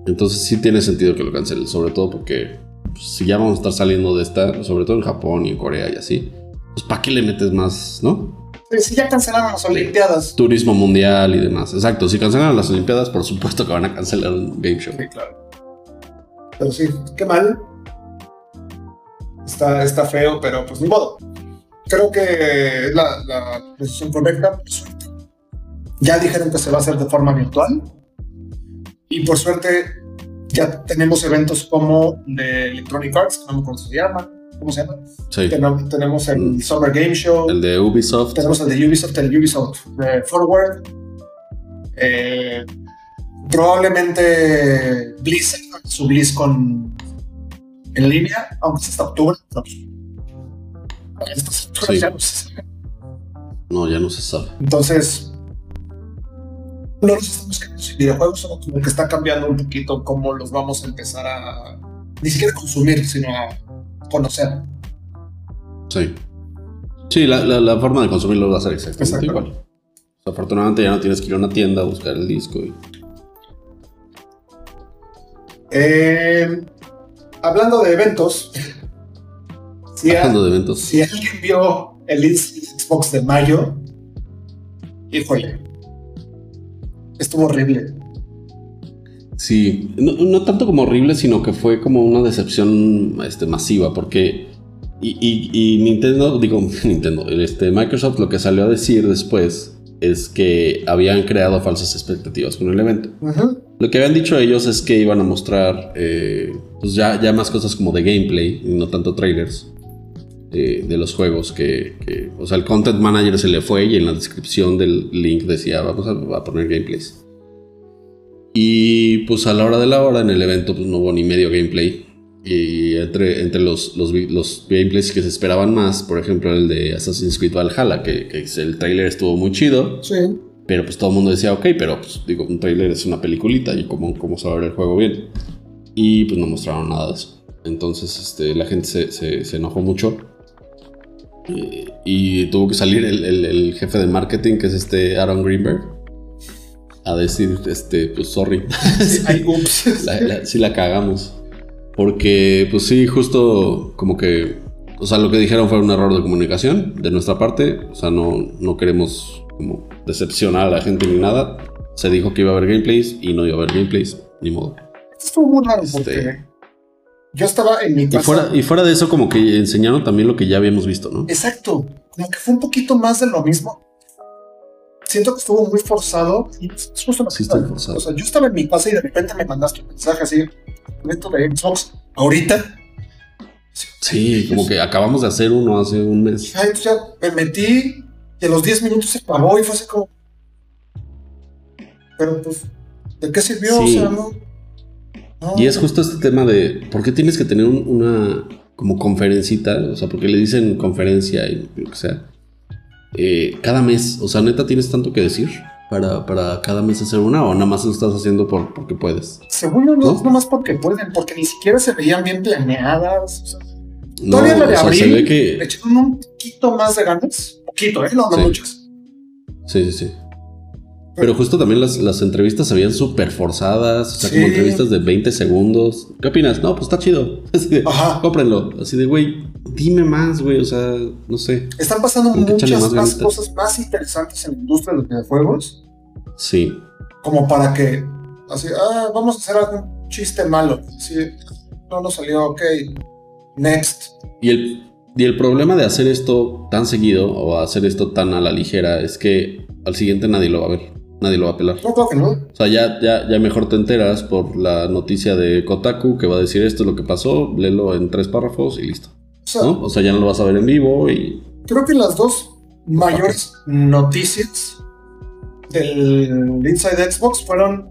B: Entonces sí tiene sentido que lo cancelen, sobre todo porque pues, si ya vamos a estar saliendo de esta, sobre todo en Japón y en Corea y así, pues ¿para qué le metes más, no?
A: Si ya cancelaron las Olimpiadas.
B: Turismo mundial y demás. Exacto, si cancelan las Olimpiadas, por supuesto que van a cancelar un game show.
A: Sí, claro. Pero sí, qué mal. Está, está feo, pero pues ni modo. Creo que es la, la decisión correcta. por suerte. Ya dijeron que se va a hacer de forma virtual. Y por suerte ya tenemos eventos como de Electronic Arts, que no me acuerdo cómo se llama. ¿Cómo se llama?
B: Sí.
A: Tenemos, tenemos el
B: Mm.
A: Summer Game Show.
B: El de Ubisoft.
A: Tenemos el de Ubisoft, el Ubisoft eh, Forward. Eh, probablemente Blizzard, su BlizzCon en línea, aunque es hasta octubre. a estas
B: Sí.
A: ya no se sabe.
B: No, ya no se sabe.
A: Entonces, no nos estamos quedando sin videojuegos, solo como que está cambiando un poquito cómo los vamos a empezar a ni siquiera consumir, sino a conocer.
B: Sí. Sí, la, la- la forma de consumirlo va a ser exactamente
A: Exacto.
B: igual. O sea, afortunadamente ya no tienes que ir a una tienda a buscar el disco. y-
A: Eh, hablando de eventos, si, a-
B: Hablando de eventos.
A: si alguien vio el Xbox de mayo, híjole, estuvo horrible.
B: Sí, no, no tanto como horrible, sino que fue como una decepción este, masiva, porque. Y, y- y Nintendo, digo, <laughs> Nintendo, este, Microsoft lo que salió a decir después es que habían creado falsas expectativas con el evento. Lo que habían dicho ellos es que iban a mostrar eh, pues ya, ya más cosas como de gameplay y no tanto trailers eh, de los juegos que, que- O sea, el content manager se le fue y en la descripción del link decía vamos a, a poner gameplays. Y pues a la hora de la hora en el evento pues no hubo ni medio gameplay. Y entre, entre los, los, los gameplays que se esperaban más, por ejemplo el de Assassin's Creed Valhalla, que, que el trailer estuvo muy chido.
A: Sí.
B: Pero pues todo el mundo decía, ok, pero pues digo, un trailer es una peliculita y cómo, cómo se va a ver el juego bien. Y pues no mostraron nada de eso. Entonces este, la gente se, se- se enojó mucho. Eh, y tuvo que salir el, el- el jefe de marketing, que es este Aaron Greenberg, a decir, este, pues sorry,
A: Sí, ay, <laughs> ups.
B: la, la- sí la cagamos. Porque, pues sí, justo como que, o sea, lo que dijeron fue un error de comunicación de nuestra parte. O sea, no, no queremos como decepcionar a la gente ni nada. Se dijo que iba a haber gameplays y no iba a haber gameplays, ni modo.
A: Estuvo muy raro
B: Este-
A: porque yo estaba en mi
B: Y
A: casa.
B: fuera, y fuera de eso, como que enseñaron también lo que ya habíamos visto, ¿no?
A: Exacto, como que fue un poquito más de lo mismo. Siento que estuvo muy forzado y es justo lo que
B: Sí, estuvo forzado.
A: O sea, yo estaba en mi casa y de repente me mandaste un mensaje así, evento de Xbox, ahorita.
B: Sí, como que acabamos de hacer uno hace un mes.
A: Ay, entonces ya me metí y a los 10 minutos se acabó y fue así como. Pero pues, ¿de qué sirvió?
B: Sí.
A: O sea, no. no.
B: Y es justo este tema de por qué tienes que tener un- una como conferencita, o sea, porque le dicen conferencia y lo que sea, eh, cada mes, o sea, neta tienes tanto que decir para, para cada mes hacer una o nada más lo estás haciendo por, porque puedes.
A: Según yo, no,
B: ¿No?
A: nomás porque pueden, porque ni siquiera se veían bien planeadas. O sea,
B: No,
A: todavía la de
B: o sea,
A: abril
B: se ve
A: le echaron un poquito más de ganas. Poquito, ¿eh? No, no
B: Sí.
A: muchas.
B: Sí, sí, sí. Pero justo también las, las entrevistas se veían súper forzadas, o sea, como entrevistas de 20 segundos. ¿Qué opinas? No, pues está chido. <laughs> Así de,
A: Ajá.
B: cómprenlo. Así de, güey, dime más, güey, o sea, no sé.
A: Están pasando muchas
B: más
A: cosas más interesantes en la industria de los videojuegos,
B: Sí.
A: como para que, así, ah, vamos a hacer algún chiste malo. Así, no nos salió, ok, next.
B: Y el, y el problema de hacer esto tan seguido o hacer esto tan a la ligera es que al siguiente nadie lo va a ver, nadie lo va a pelar.
A: No, creo que no.
B: O sea, ya, ya, ya mejor te enteras por la noticia de Kotaku que va a decir esto es lo que pasó, léelo en tres párrafos y listo.
A: O sea,
B: ¿no? O sea, ya no lo vas a ver en vivo y...
A: creo que las dos mayores noticias del Inside Xbox fueron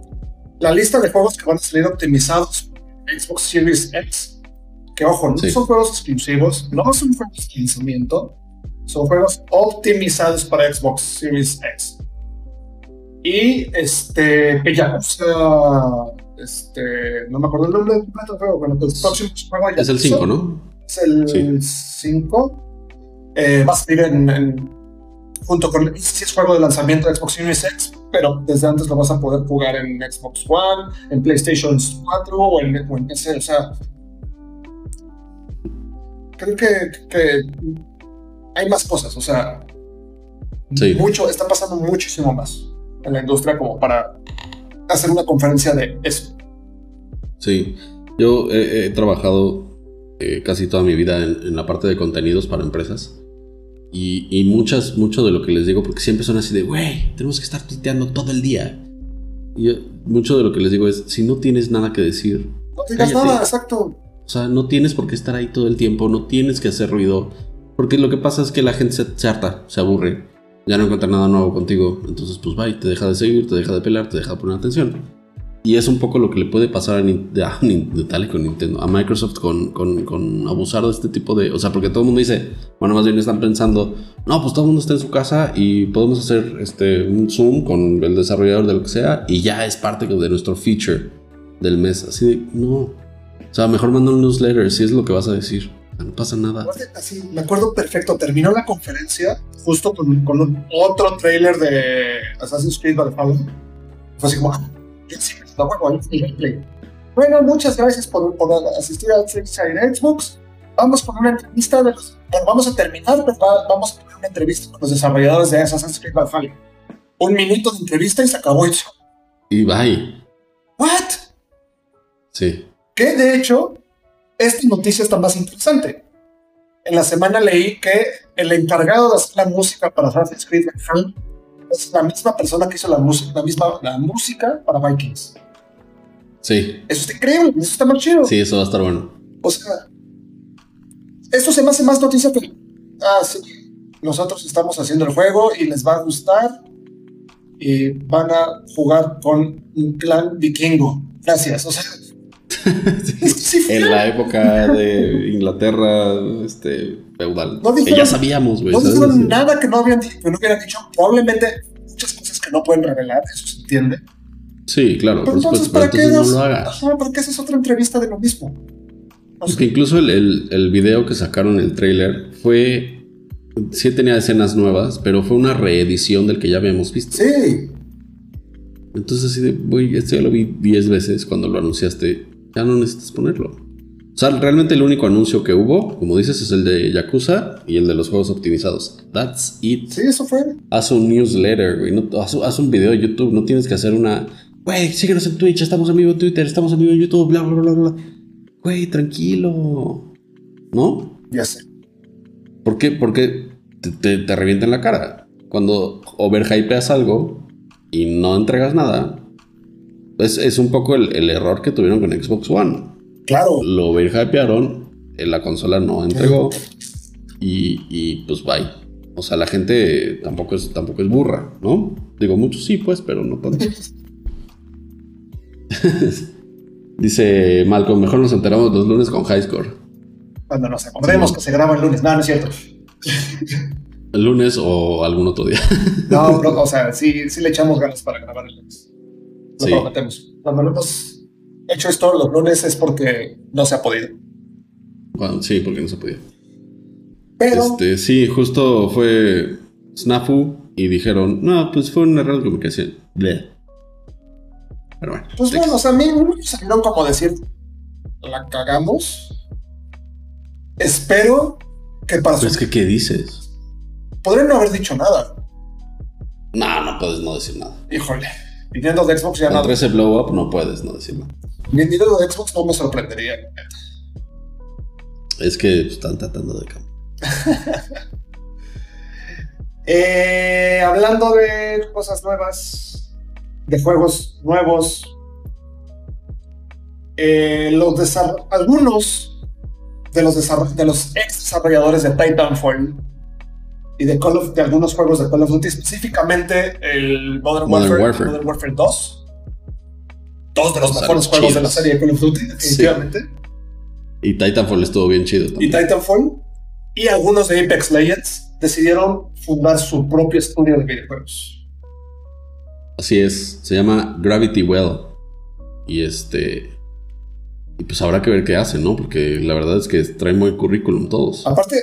A: la lista de juegos que van a salir optimizados Xbox Series X. Que ojo, no
B: Sí.
A: son juegos exclusivos, no son juegos de lanzamiento, Son juegos optimizados para Xbox Series X. Y este, que ya, o sea, este, no me acuerdo el nombre del juego, bueno, pues, el próximo juego
B: ya Es el 5, ¿no?
A: Es el 5. Eh, va a salir en, junto con, si es juego de lanzamiento de Xbox Series X, pero desde antes lo vas a poder jugar en Xbox One, en PlayStation 4 o en, o en PC, o sea, creo que, que hay más cosas, o sea, mucho, está pasando muchísimo más en la industria como para hacer una conferencia de eso.
B: Sí, yo he, trabajado eh, casi toda mi vida en, la parte de contenidos para empresas. Y, muchas, mucho de lo que les digo, porque siempre son así de, güey, tenemos que estar tuiteando todo el día. Y mucho de lo que les digo es, si no tienes nada que decir...
A: No digas nada, exacto.
B: O sea, no tienes por qué estar ahí todo el tiempo, no tienes que hacer ruido. Porque lo que pasa es que la gente se, harta, se aburre. Ya no encuentra nada nuevo contigo. Entonces, pues bye, te deja de seguir, te deja de pelar, te deja de poner atención. Y es un poco lo que le puede pasar a, Nintendo, <laughs> con Nintendo, a Microsoft con, con, abusar de este tipo de... O sea, porque todo el mundo dice, bueno, más bien están pensando, no, pues todo el mundo está en su casa y podemos hacer este, un Zoom con el desarrollador de lo que sea y ya es parte de nuestro feature del mes. Así de, no, o sea, mejor manda un newsletter si es lo que vas a decir. No pasa nada.
A: Así, me acuerdo perfecto. Terminó la conferencia justo con, con otro trailer de Assassin's Creed Valhalla. Fue así como, ah, bueno, muchas gracias por, por asistir al Inside Xbox. Vamos con una entrevista de los. Bueno, vamos a terminar, pero vamos a tener una entrevista con los desarrolladores de Assassin's Creed Valhalla. Un minuto de entrevista y se acabó eso.
B: Y bye.
A: ¿What?
B: Sí.
A: Que de hecho, esta noticia está más interesante. En la semana leí que el encargado de hacer la música para Assassin's Creed es la misma persona que hizo la música, la misma la música para Vikings.
B: Sí.
A: Eso está increíble, eso está más chido.
B: Sí, eso va a estar bueno.
A: O sea, esto se me hace más noticia que, ah, sí, nosotros estamos haciendo el juego y les va a gustar y van a jugar con un clan vikingo. Gracias. O sea, <laughs>
B: en la época de Inglaterra este, feudal. que ya sabíamos, güey.
A: No dijeron nada que no, habían, que no hubieran dicho. Probablemente muchas cosas que no pueden revelar, eso se entiende.
B: Sí, claro.
A: Pero entonces, ¿para, qué no lo hagas? ¿Para qué haces otra entrevista de lo mismo?
B: Porque incluso el, el, el, video que sacaron, el trailer, fue. Sí tenía escenas nuevas, pero fue una reedición del que ya habíamos visto.
A: Sí.
B: Entonces, así de, güey, esto ya lo vi 10 veces cuando lo anunciaste ya no necesitas ponerlo. O sea, realmente el único anuncio que hubo, como dices, es el de Yakuza y el de los juegos optimizados. That's it.
A: Sí, eso fue.
B: Haz un newsletter, güey. haz, un video de YouTube. No tienes que hacer una. Güey, síguenos en Twitch, estamos en vivo en Twitter, estamos en vivo en YouTube, bla, bla, bla, bla. Güey, tranquilo. ¿No?
A: Ya sé.
B: ¿Por qué? Porque te, te, te revienta en la cara. Cuando overhypeas algo y no entregas nada, es, un poco el, error que tuvieron con Xbox One.
A: Claro.
B: Lo hypearon, eh, la consola no entregó y, y, pues bye. O sea, la gente tampoco es, tampoco es burra, ¿no? Digo, muchos sí, pues, pero no tanto. <laughs> Dice Malcolm, mejor nos enteramos los lunes con High Score.
A: Cuando nos acordemos que se graba el lunes. No, no es cierto.
B: ¿El lunes o algún otro día?
A: no, <laughs> o sea, sí, sí le echamos ganas para grabar el lunes. Lo prometemos. Cuando lo hemos hecho esto los lunes es porque no se ha podido.
B: Bueno, sí, porque no se ha podido. Pero. Este, sí, justo fue Snafu y dijeron, no, pues fue un error que me quedé Pero bueno.
A: Pues bueno, o sea, a mí salieron como decir, la cagamos. Espero que para
B: pues que, ¿qué dices?
A: Podrían no haber dicho nada.
B: No, no puedes no decir nada.
A: Híjole. Nintendo de Xbox ya no.
B: Contra ese blow up no puedes no decirlo.
A: Nintendo de Xbox no me sorprendería.
B: Es que están tratando de cambiar. <laughs>
A: eh, hablando de cosas nuevas, de juegos nuevos, eh, los algunos de los, de los ex desarrolladores de Titanfall y de, Call of, de algunos juegos de Call of Duty, específicamente el Modern, Warfare, Modern Warfare 2. Dos de los mejores juegos de la serie de Call of Duty, definitivamente.
B: Y Titanfall estuvo bien chido
A: también. Y Titanfall y algunos de Apex Legends decidieron fundar su propio estudio de videojuegos.
B: Así es, se llama Gravity Well. Y este. Y pues habrá que ver qué hacen, ¿no? Porque la verdad es que traen buen currículum todos.
A: Aparte,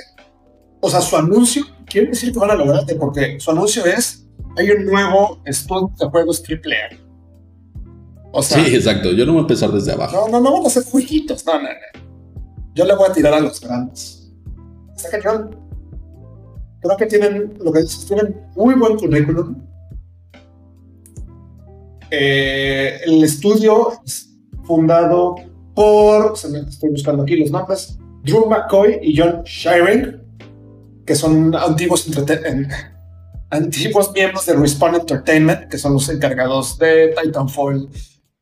A: o sea, su anuncio, quiere decir que van a lograrte, porque su anuncio es: hay un nuevo estudio de juegos AAA.
B: O sea, sí, exacto. Yo no voy a empezar desde abajo.
A: No, no, no van a hacer jueguitos, no, no, no. Yo le voy a tirar a los grandes. Está cañón. Creo que tienen, lo que dices, tienen muy buen currículum eh, el estudio es fundado por, se me estoy buscando aquí los nombres, Drew McCoy y John Shiring, que son antiguos, antiguos miembros de Respawn Entertainment, que son los encargados de Titanfall,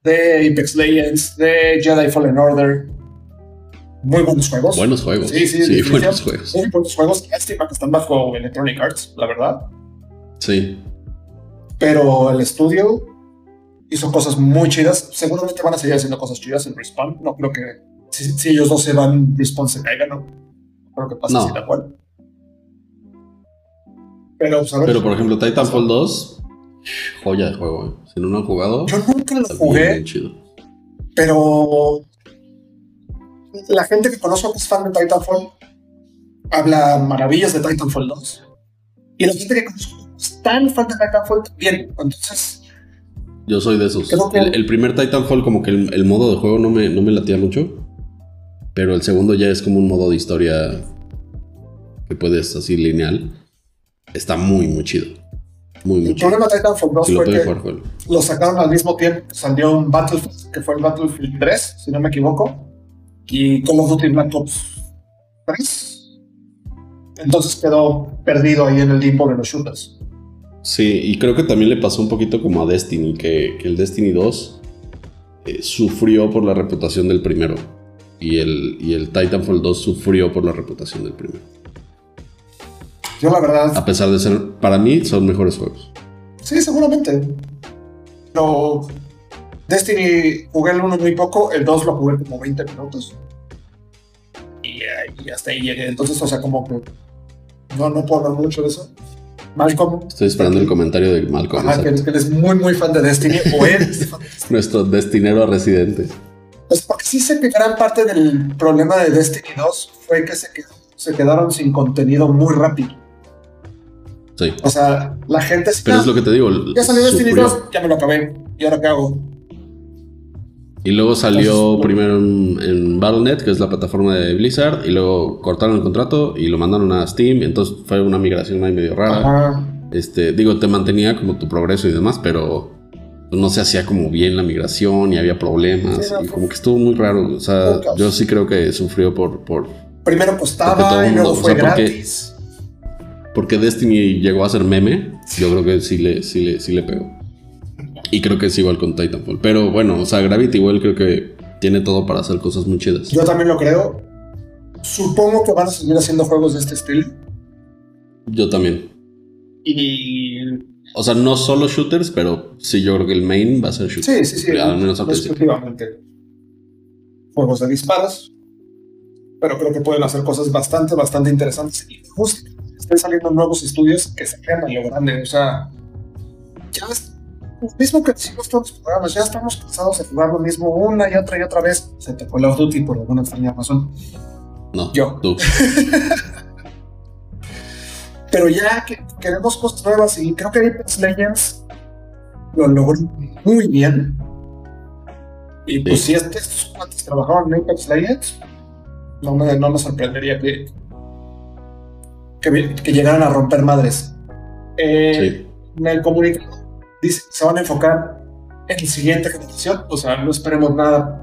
A: de Apex Legends, de Jedi Fallen Order. Muy buenos juegos.
B: Buenos juegos.
A: Sí, sí,
B: sí buenos juegos.
A: Muy buenos juegos. Lástima que están bajo Electronic Arts, la verdad.
B: Sí.
A: Pero el estudio hizo cosas muy chidas. Seguramente van a seguir haciendo cosas chidas en Respawn. No creo que si, ellos dos se van, Respawn se caiga, ¿no? Creo que pasa así tal cual. Pero, pues,
B: Pero por ejemplo, Titanfall 2, joya de juego. ¿eh? Si no lo han jugado,
A: yo nunca lo jugué. Pero la gente que conozco que es fan de Titanfall habla maravillas de Titanfall 2. Y la gente que conozco es tan fan de Titanfall también. Entonces,
B: yo soy de esos. El, primer Titanfall, como que el, modo de juego no me, no me latía mucho. Pero el segundo ya es como un modo de historia que puedes así lineal. Está muy, muy chido. Muy, muy
A: el problema de Titanfall 2 fue que lo sacaron al mismo tiempo. Salió un Battlefield, que fue el Battlefield 3, si no me equivoco. Y Call of Duty Black Ops 3. Entonces quedó perdido ahí en el limbo de los shooters.
B: Sí, y creo que también le pasó un poquito como a Destiny, que, el Destiny 2 eh, sufrió por la reputación del primero. Y el, y el Titanfall 2 sufrió por la reputación del primero.
A: Yo la verdad...
B: A pesar de ser, para mí, son mejores juegos.
A: Sí, seguramente. Pero Destiny jugué el 1 muy poco, el 2 lo jugué como 20 minutos. Y, y, hasta ahí llegué. Entonces, o sea, como que no, no puedo hablar mucho de eso. Malcolm.
B: Estoy esperando el comentario de Malcolm.
A: que, eres muy, muy fan de Destiny o eres <laughs>
B: Nuestro destinero residente.
A: Pues porque sí sé que gran parte del problema de Destiny 2 fue que se, se quedaron sin contenido muy rápido.
B: Sí.
A: O sea, la gente...
B: Pero es lo que te digo.
A: Ya salió Destiny 2, ya me lo acabé. ¿Y ahora qué hago?
B: Y luego salió primero en, Battle.net, que es la plataforma de Blizzard, y luego cortaron el contrato y lo mandaron a Steam, entonces fue una migración ahí medio rara. Este, digo, te mantenía como tu progreso y demás, pero no se hacía como bien la migración y había problemas y como que estuvo muy raro. O sea, yo sí creo que sufrió por... por
A: primero costaba y luego fue gratis.
B: Porque, Destiny llegó a ser meme, yo creo que sí le, sí le, sí le pegó. Y creo que es igual con Titanfall. Pero bueno, o sea, Gravity igual creo que tiene todo para hacer cosas muy chidas.
A: Yo también lo creo. Supongo que van a seguir haciendo juegos de este estilo.
B: Yo también.
A: Y.
B: O sea, no solo shooters, pero sí, yo creo que el main va a ser shooters.
A: Sí, sí, sí. Al menos Efectivamente. Juegos de disparos. Pero creo que pueden hacer cosas bastante, bastante interesantes. Y justo estén saliendo nuevos estudios que se quedan a lo grande. O sea, ya mismo que decimos todos los programas, ya estamos cansados de jugar lo mismo una y otra y otra vez. Se te fue of Duty por alguna extraña razón.
B: No,
A: yo.
B: Tú. <laughs>
A: Pero ya que queremos cosas nuevas y creo que Apex Legends lo logró muy bien. Y pues si este, estos cuantos trabajaban en Apex Legends, no me, no me sorprendería que, que, llegaran a romper madres. Eh, En el comunicado se van a enfocar en la siguiente generación, o sea, no esperemos nada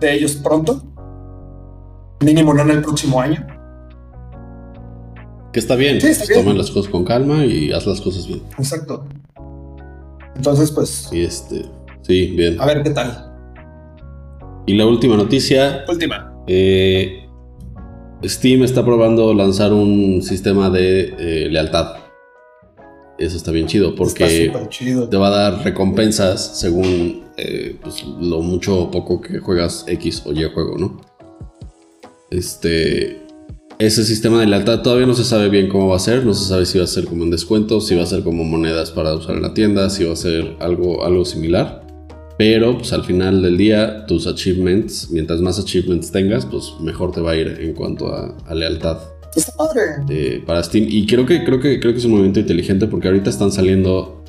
A: de ellos pronto, mínimo no en el próximo año.
B: Que está bien, tomen las cosas con calma y haz las cosas bien.
A: Exacto. Entonces, pues.
B: Y este. Sí, bien.
A: A ver qué tal.
B: Y la última noticia.
A: Última.
B: Eh, Steam está probando lanzar un sistema de eh, lealtad. Eso está bien chido porque te va a dar recompensas según eh, pues, lo mucho o poco que juegas X o Y juego, ¿no? Este. ese sistema de lealtad todavía no se sabe bien cómo va a ser, no se sabe si va a ser como en descuento, si va a ser como monedas para usar en la tienda, si va a ser algo, algo similar. Pero pues al final del día, tus achievements, mientras más achievements tengas, pues mejor te va a ir en cuanto a, lealtad.
A: Está padre.
B: Eh, para Steam. Y creo que, creo, que, creo que es un movimiento inteligente porque ahorita están saliendo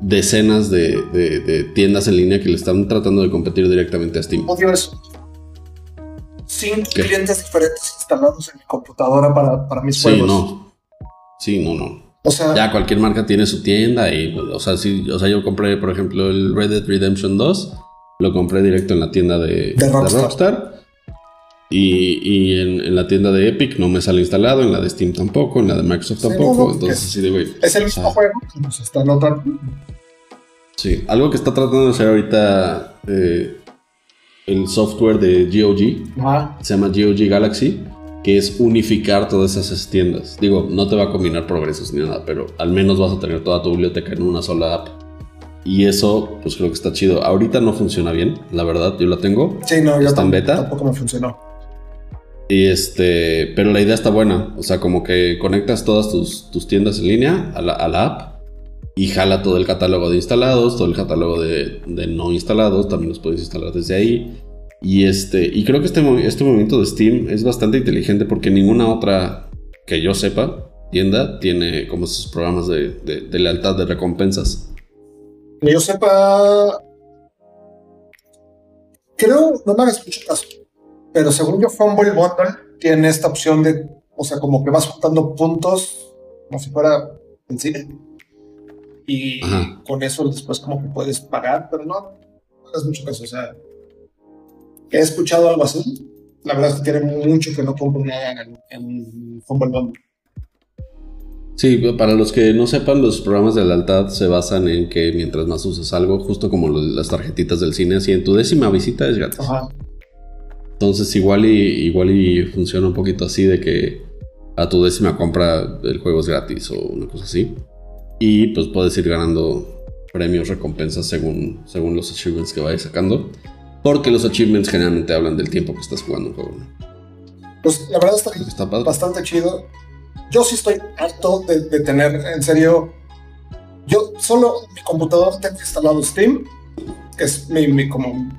B: decenas de, tiendas en línea que le están tratando de competir directamente a Steam.
A: Odio eso. Cinco clientes diferentes instalados en mi computadora para, para mis
B: juegos. Sí, no. Sí, no, no. O sea, ya cualquier marca tiene su tienda y, o sea, sí, o sea, yo compré, por ejemplo, el Red Dead Redemption 2, lo compré directo en la tienda de, Rockstar. Y, en, la tienda de Epic no me sale instalado, en la de Steam tampoco, en la de Microsoft tampoco. entonces, de.
A: Es el mismo juego, pues está notando.
B: Sí, algo que está tratando de hacer ahorita eh, el software de GOG, se llama GOG Galaxy que es unificar todas esas tiendas. Digo, no te va a combinar progresos ni nada, pero al menos vas a tener toda tu biblioteca en una sola app. Y eso, pues creo que está chido. Ahorita no funciona bien, la verdad, yo la tengo.
A: Sí, no,
B: yo está en beta.
A: Tampoco me funcionó.
B: Y este, pero la idea está buena. O sea, como que conectas todas tus, tus tiendas en línea a la, a la, app y jala todo el catálogo de instalados, todo el catálogo de, de no instalados, también los puedes instalar desde ahí. Y, este, y creo que este, este movimiento de Steam es bastante inteligente porque ninguna otra que yo sepa tienda tiene como esos programas de, de, lealtad, de recompensas.
A: Que yo sepa, creo, no me hagas mucho caso, pero según yo, Fumble Bundle tiene esta opción de, o sea, como que vas juntando puntos como si fuera en cine. Y con eso después como que puedes pagar, pero no, no hagas mucho caso, o sea, he escuchado algo así. La verdad es que tiene mucho que no compro nada en, en Fumble
B: Sí, para los que no sepan, los programas de lealtad se basan en que mientras más uses algo, justo como las tarjetitas del cine, así en tu décima visita es gratis. Ajá. Entonces igual y, igual y funciona un poquito así de que a tu décima compra el juego es gratis o una cosa así. Y pues puedes ir ganando premios, recompensas según, según los achievements que vayas sacando. Porque los achievements generalmente hablan del tiempo que estás jugando un juego.
A: Pues la verdad está, bastante chido. Yo sí estoy harto de, tener, en serio, yo solo mi computador tengo instalado Steam, que es mi, como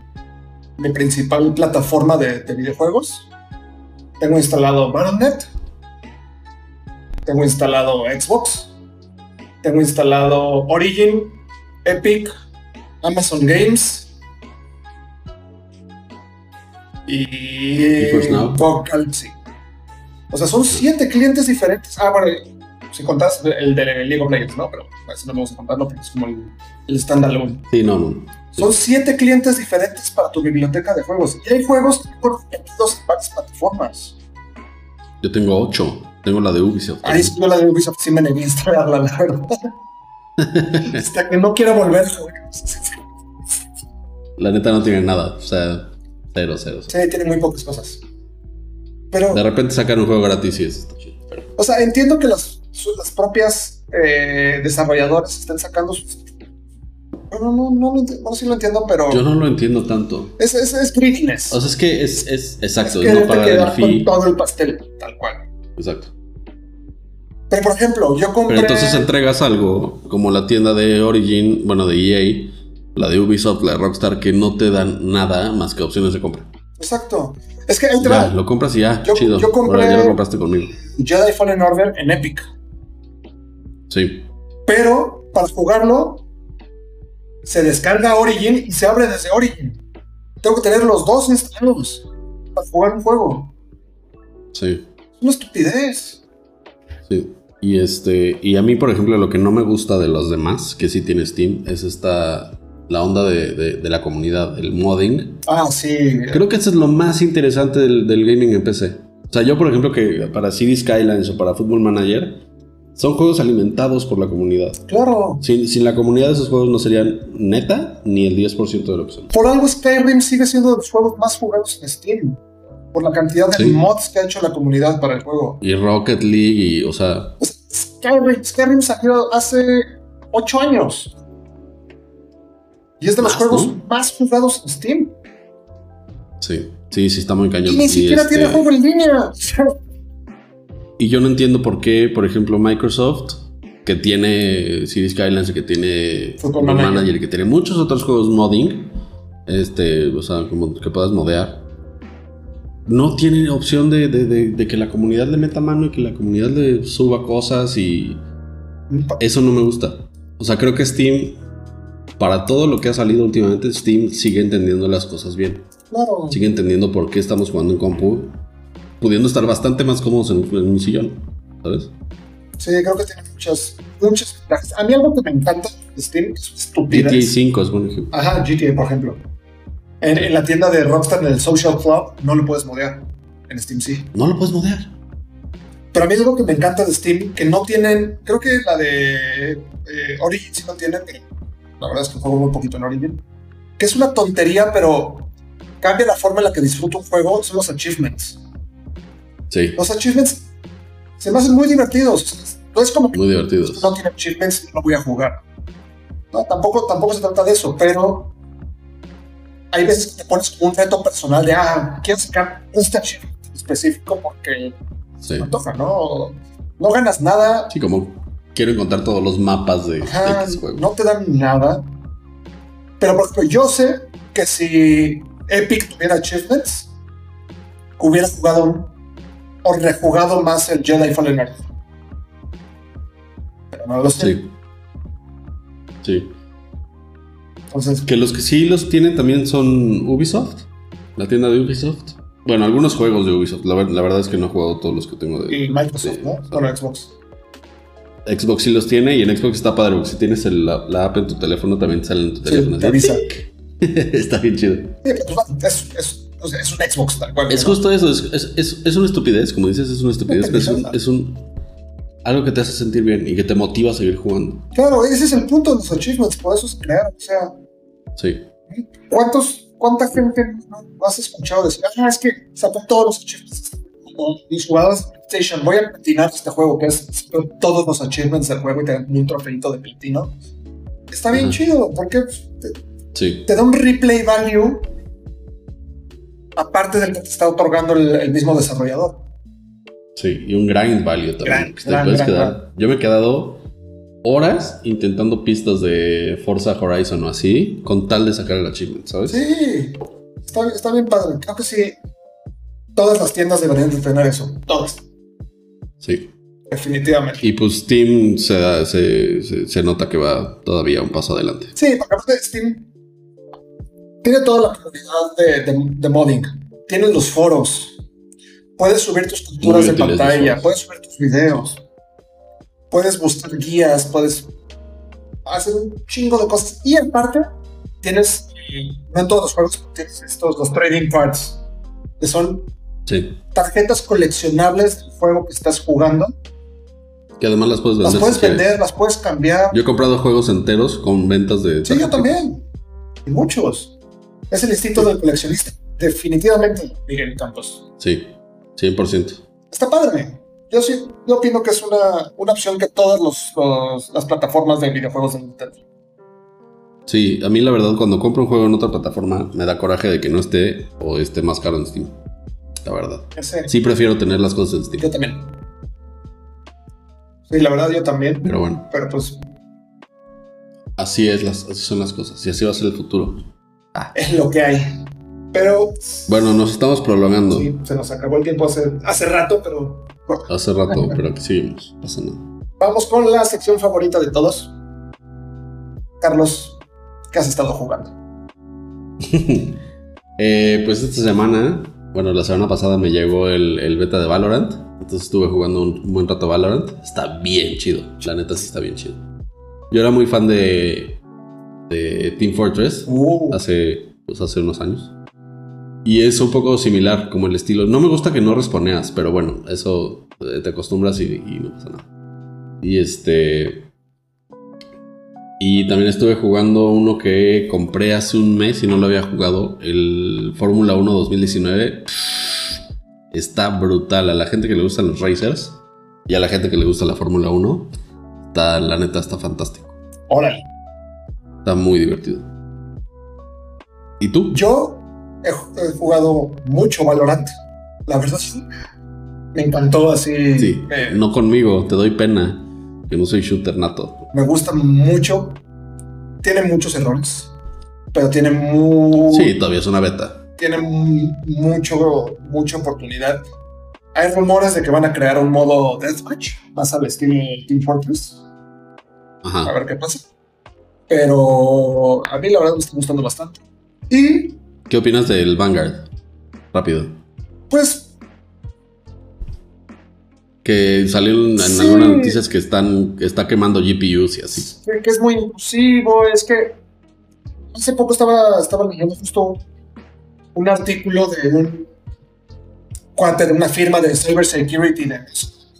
A: mi principal plataforma de, videojuegos. Tengo instalado Battle.net. Tengo instalado Xbox. Tengo instalado Origin, Epic, Amazon Games y Vocal, O sea, son siete clientes diferentes. Ah, bueno, si contás el de League of Legends, ¿no? Pero eso no vamos a contarlo porque es como el, el standalone.
B: Sí, no, no.
A: Son siete clientes diferentes para tu biblioteca de juegos. Y hay juegos que competidos en varias plataformas.
B: Yo tengo ocho. Tengo la de Ubisoft.
A: Ahí sí, yo la de Ubisoft sí me negué a instalarla, la verdad. Hasta <laughs> que no quiera volver.
B: La neta no tiene nada. O sea, Cero, cero,
A: Sí, tiene muy pocas cosas. Pero.
B: De repente sacan un juego gratis y es
A: O sea, entiendo que las, las propias eh, desarrolladores estén sacando sus. No, no, no, no, no, sí lo entiendo, pero.
B: Yo no lo entiendo tanto.
A: Es, es, es greediness.
B: O sea, es que es, es exacto, es, que no pagar el
A: fee. todo el pastel, tal cual.
B: Exacto.
A: Pero por ejemplo, yo compré.
B: Pero entonces entregas algo como la tienda de Origin, bueno, de EA la de Ubisoft, la de Rockstar, que no te dan nada más que opciones de compra.
A: Exacto. Es que entra.
B: Ya, lo compras y ya, yo, chido.
A: Yo compré.
B: ya lo compraste conmigo.
A: Jedi Fallen Order en Epic.
B: Sí.
A: Pero para jugarlo, se descarga Origin y se abre desde Origin. Tengo que tener los dos instalados para jugar un juego.
B: Sí.
A: Es una estupidez.
B: Sí. Y este. Y a mí, por ejemplo, lo que no me gusta de los demás, que sí tiene Steam, es esta la onda de, la comunidad, el modding.
A: Ah, sí.
B: Creo que eso es lo más interesante del, gaming en PC. O sea, yo, por ejemplo, que para City Skylines o para Football Manager, son juegos alimentados por la comunidad.
A: Claro.
B: Sin, la comunidad de esos juegos no serían neta ni el 10% de lo que son.
A: Por algo Skyrim sigue siendo de los juegos más jugados en Steam. Por la cantidad de mods que ha hecho la comunidad para el juego.
B: Y Rocket League y, o sea...
A: Skyrim, Skyrim salió hace 8 años. Y es de los juegos más jugados en Steam.
B: Sí, sí, sí, está muy cañón.
A: Y ni siquiera tiene este juego en línea.
B: Y yo no entiendo por qué, por ejemplo, Microsoft, que tiene Cities Skylines que tiene
A: Football Manager.
B: Que tiene muchos otros juegos modding, este, o sea, como que puedas modear, no tiene opción de, de- de- de que la comunidad le meta mano y que la comunidad le suba cosas y eso no me gusta. O sea, creo que Steam, para todo lo que ha salido últimamente, Steam sigue entendiendo las cosas bien.
A: Claro.
B: Sigue entendiendo por qué estamos jugando en compu, pudiendo estar bastante más cómodos en, en un sillón, ¿sabes?
A: Sí, creo que tiene muchas, muchas ventajas. A mí algo que me encanta de Steam es una
B: GTA
A: estupidez.
B: 5 es buen ejemplo.
A: Ajá, GTA, por ejemplo. En, en la tienda de Rockstar, en el Social Club, no lo puedes modear. En Steam sí.
B: No lo puedes modear.
A: Pero a mí es algo que me encanta de Steam, que no tienen, creo que la de eh, Origin sí no tienen, pero la verdad es que juego muy poquito en Origin. Que es una tontería, pero cambia la forma en la que disfruto un juego, son los achievements.
B: Sí,
A: Los achievements se me hacen muy divertidos. No es como que
B: muy divertidos.
A: no tiene achievements, no voy a jugar. No, tampoco, tampoco se trata de eso, pero hay veces que te pones un reto personal de, ah, quiero sacar este achievement específico porque
B: Sí.
A: me antoja, ¿no? No ganas nada,
B: Sí, como quiero encontrar todos los mapas de
A: ajá,
B: X juego.
A: no te dan nada. Pero por ejemplo, yo sé que si Epic tuviera achievements, hubiera jugado o rejugado más el Jedi Fallen Order. Pero no lo sé.
B: Sí. Sí.
A: Entonces,
B: Que los que sí los tienen también son Ubisoft. La tienda de Ubisoft. Bueno, algunos juegos de Ubisoft. La, ver- la verdad es que no he jugado todos los que tengo de
A: y Microsoft,
B: Sí,
A: ¿no? Bueno, Xbox.
B: Xbox. Sí los tiene y en Xbox está padre porque si tienes el- la, la app en tu teléfono también sale en tu
A: Sí,
B: teléfono.
A: te avisa. <laughs>
B: está bien chido.
A: Pues, es, un Xbox tal cual.
B: Es
A: ¿no?
B: justo eso, es, una estupidez, como dices, es una estupidez, pero un, es un- algo que te hace sentir bien y que te motiva a seguir jugando.
A: Claro, ese es el punto de los achievements, por eso se crearon. O sea,
B: Sí,
A: ¿cuántos, ¿cuánta gente no has escuchado decir, ah, es que sacó todos los achievements? De PlayStation, voy a platinar este juego, que es todos los achievements del juego y te dan un trofeito de platino. Está bien chido, porque te,
B: sí,
A: te da un replay value aparte del que te está otorgando el, el mismo desarrollador.
B: sí. Y un grind value también.
A: Gran,
B: que te
A: gran,
B: puedes
A: gran,
B: quedar. Yo me he quedado horas intentando pistas de Forza Horizon o así, con tal de sacar el achievement, ¿sabes?
A: Sí, está, está bien padre. Creo que sí, todas las tiendas deberían de tener eso. Todas,
B: Sí.
A: definitivamente.
B: Y pues Steam se, da- se, se- se nota que va todavía un paso adelante.
A: Sí, porque aparte Steam tiene toda la comunidad de, de, de modding. Tiene los foros. Puedes subir tus capturas de pantalla, puedes subir tus videos, puedes buscar guías, puedes hacer un chingo de cosas. Y aparte, tienes, no en todos los juegos, pero tienes estos, los trading cards, que son
B: Sí.
A: tarjetas coleccionables del juego que estás jugando.
B: Que además las puedes vender.
A: Las puedes
B: si quieres.
A: vender, las puedes cambiar.
B: Yo he comprado juegos enteros con ventas de.
A: Sí, yo también. Y muchos. Es el instinto del coleccionista. Definitivamente, Miguel Campos.
B: Sí, 100%.
A: Está padre. Yo sí, yo opino que es una, una opción que todas los, los- las plataformas de videojuegos de Nintendo.
B: Sí, a mí la verdad cuando compro un juego en otra plataforma me da coraje de que no esté o esté más caro en Steam. La verdad. Sí prefiero tener las cosas en
A: Yo
B: Steam.
A: también. Sí, la verdad, yo también.
B: Pero bueno,
A: Pero pues,
B: así es las, así son las cosas y así va a ser el futuro.
A: es lo que hay. Pero
B: Bueno, nos estamos prolongando
A: sí, se nos acabó el tiempo hace, hace rato, pero
B: hace rato, pero aquí seguimos. Pasa nada.
A: vamos con la sección favorita de todos. Carlos, ¿qué has estado jugando? <laughs>
B: Eh, pues esta semana, bueno, la semana pasada me llegó el, el beta de Valorant. Entonces estuve jugando un, buen rato Valorant. Está bien chido. La neta sí está bien chido. Yo era muy fan de, de Team Fortress
A: Uh,
B: hace, pues, hace unos años. Y es un poco similar como el estilo. No me gusta que no responeas, pero bueno, eso eh, te acostumbras y, y no pasa nada. Y este... Y también estuve jugando uno que compré hace un mes y no lo había jugado, el Fórmula 1 2019. Está brutal. A la gente que le gustan los racers y a la gente que le gusta la Fórmula 1, está, la neta está fantástico.
A: órale.
B: Está muy divertido. ¿Y tú?
A: Yo he, jugado mucho Valorant. La verdad. Me encantó así.
B: Sí,
A: eh,
B: no conmigo, te doy pena. Que no soy shooter nato.
A: me gusta mucho. Tiene muchos errores, pero tiene muy,
B: Sí, todavía es una beta.
A: tiene mu- mucho, mucha oportunidad. Hay rumores de que van a crear un modo deathmatch, más al estilo Team Fortress. A
B: Ajá.
A: ver qué pasa. Pero a mí la verdad me está gustando bastante. Y
B: ¿Qué opinas del Vanguard? Rápido.
A: pues
B: Que salieron en
A: Sí.
B: algunas noticias que están que está quemando GPUs y así.
A: que que es muy inclusivo, es que hace poco estaba, estaba leyendo justo un artículo de un cuate de una firma de cybersecurity de,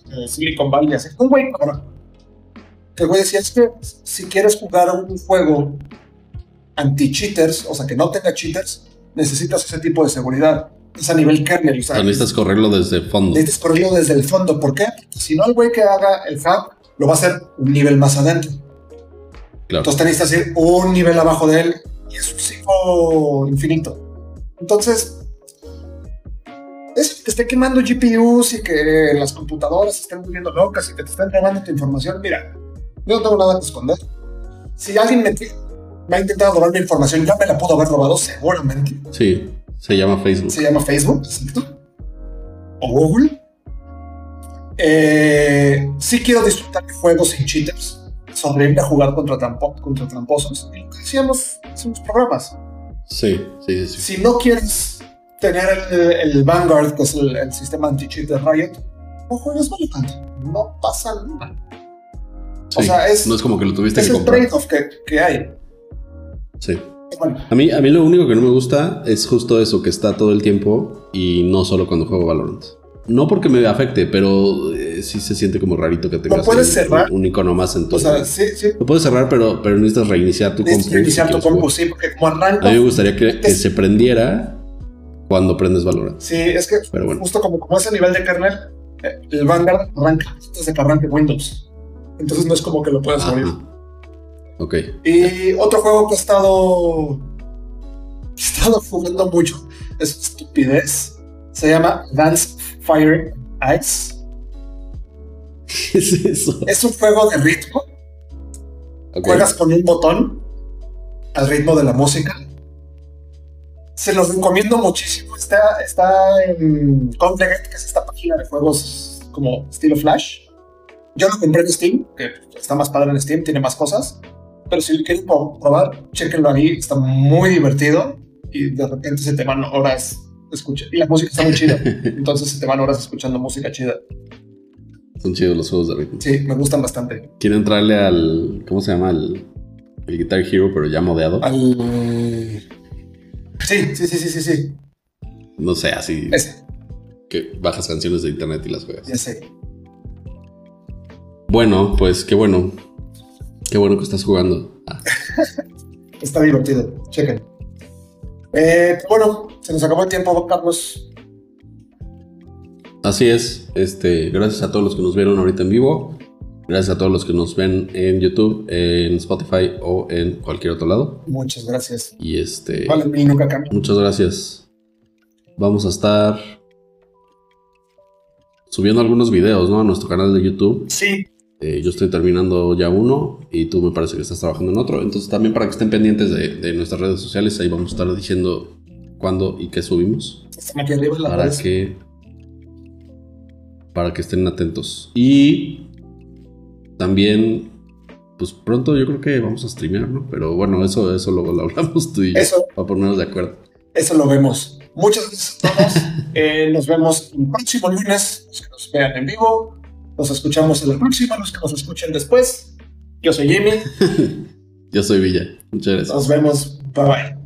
A: de Silicon Valley, así, un güey. Que el güey decía, es que si quieres jugar un juego anti-cheaters, o sea, que no tenga cheaters, necesitas ese tipo de seguridad. Es a nivel kernel, o sea,
B: necesitas correrlo desde fondo.
A: necesitas correrlo desde el fondo. ¿Por qué? Porque si no, el güey que haga el hack lo va a hacer un nivel más adentro.
B: Claro.
A: Entonces te necesitas ir un nivel abajo de él y es un ciclo infinito. Entonces, eso que esté quemando GPUs y que las computadoras estén volviendo locas y que te estén robando tu información, mira, yo no tengo nada que esconder. Si alguien me, me ha intentado robar mi información, ya me la pudo haber robado seguramente.
B: Sí, se llama Facebook.
A: Se llama Facebook, exacto. O Google. Eh, sí quiero disfrutar de juegos sin cheaters. Sobrevivir a jugar contra, trampo- contra tramposos. Y lo que decíamos en los programas.
B: Sí, sí, sí.
A: Si no quieres tener el, el Vanguard, que es el, el sistema anti-cheat de Riot, no juegues Valorant. No pasa nada. O sea, es-
B: no es como que lo tuviste
A: Es
B: que
A: el trade-off que, que hay.
B: Sí.
A: Bueno,
B: A mí, a mí lo único que no me gusta es justo eso, que está todo el tiempo y no solo cuando juego Valorant. No porque me afecte, pero eh, sí se siente como rarito que tengas
A: puedes
B: ahí
A: cerrar.
B: un, un icono más en tu...
A: o sea, sí, sí.
B: lo puedes cerrar, pero, pero necesitas reiniciar tu compu.
A: iniciar
B: si
A: tu compu, sí, porque como arranca.
B: A mí me gustaría que, que se prendiera cuando prendes Valorant.
A: Sí, es que
B: Pero bueno.
A: justo como, como es el nivel de kernel, eh, el Vanguard arranca antes de que arranque Windows. Entonces no es como que lo puedas abrir.
B: Ok.
A: Y otro juego que he estado, he estado jugando mucho es estupidez. Se llama Dance Fire Ice.
B: ¿Qué es eso?
A: Es un juego de ritmo. Juegas con un botón al ritmo de la música. Se los recomiendo muchísimo. Está, está en Confligate, que es esta página de juegos como estilo Flash. Yo lo compré en Steam, que está más padre en Steam, tiene más cosas. Pero si lo quieren pro- probar, chequenlo ahí. Está muy divertido y de repente se te van horas escucha Y la música está muy chida. <laughs> Entonces se te van horas escuchando música chida.
B: Son chidos los juegos de ritmo.
A: Sí, me gustan bastante.
B: Quiero entrarle al. ¿Cómo se llama? El, el Guitar Hero, pero ya modeado.
A: Al... Sí, sí, sí, sí, sí, sí.
B: No sé, así
A: Ese,
B: que bajas canciones de internet y las juegas.
A: ya sé.
B: Bueno, pues qué bueno. Qué bueno que estás jugando. Ah, <laughs>
A: Está divertido. Chequen. Eh, pero bueno, se nos acabó el tiempo, Carlos.
B: así es. Este, gracias a todos los que nos vieron ahorita en vivo. Gracias a todos los que nos ven en YouTube, en Spotify o en cualquier otro lado.
A: Muchas gracias.
B: Y este.
A: Vale, mí nunca cambia.
B: Muchas gracias. Vamos a estar subiendo algunos videos, ¿no? A nuestro canal de YouTube.
A: Sí,
B: Eh, yo estoy terminando ya uno y tú me parece que estás trabajando en otro. Entonces también para que estén pendientes de, de nuestras redes sociales, ahí vamos a estar diciendo cuándo y qué subimos.
A: aquí arriba las
B: Para que, para que estén atentos. Y también, pues pronto yo creo que vamos a streamear, ¿no? Pero bueno, eso, eso luego lo hablamos tú y yo.
A: Eso.
B: Para ponernos de acuerdo.
A: Eso lo vemos. Muchas gracias a todos. <laughs> Eh, nos vemos el próximo lunes. Los que nos vean en vivo. Nos escuchamos en la próxima. Los que nos escuchen después. Yo soy Jimmy. <laughs>
B: Yo soy Villa. Muchas gracias.
A: Nos vemos. Bye bye.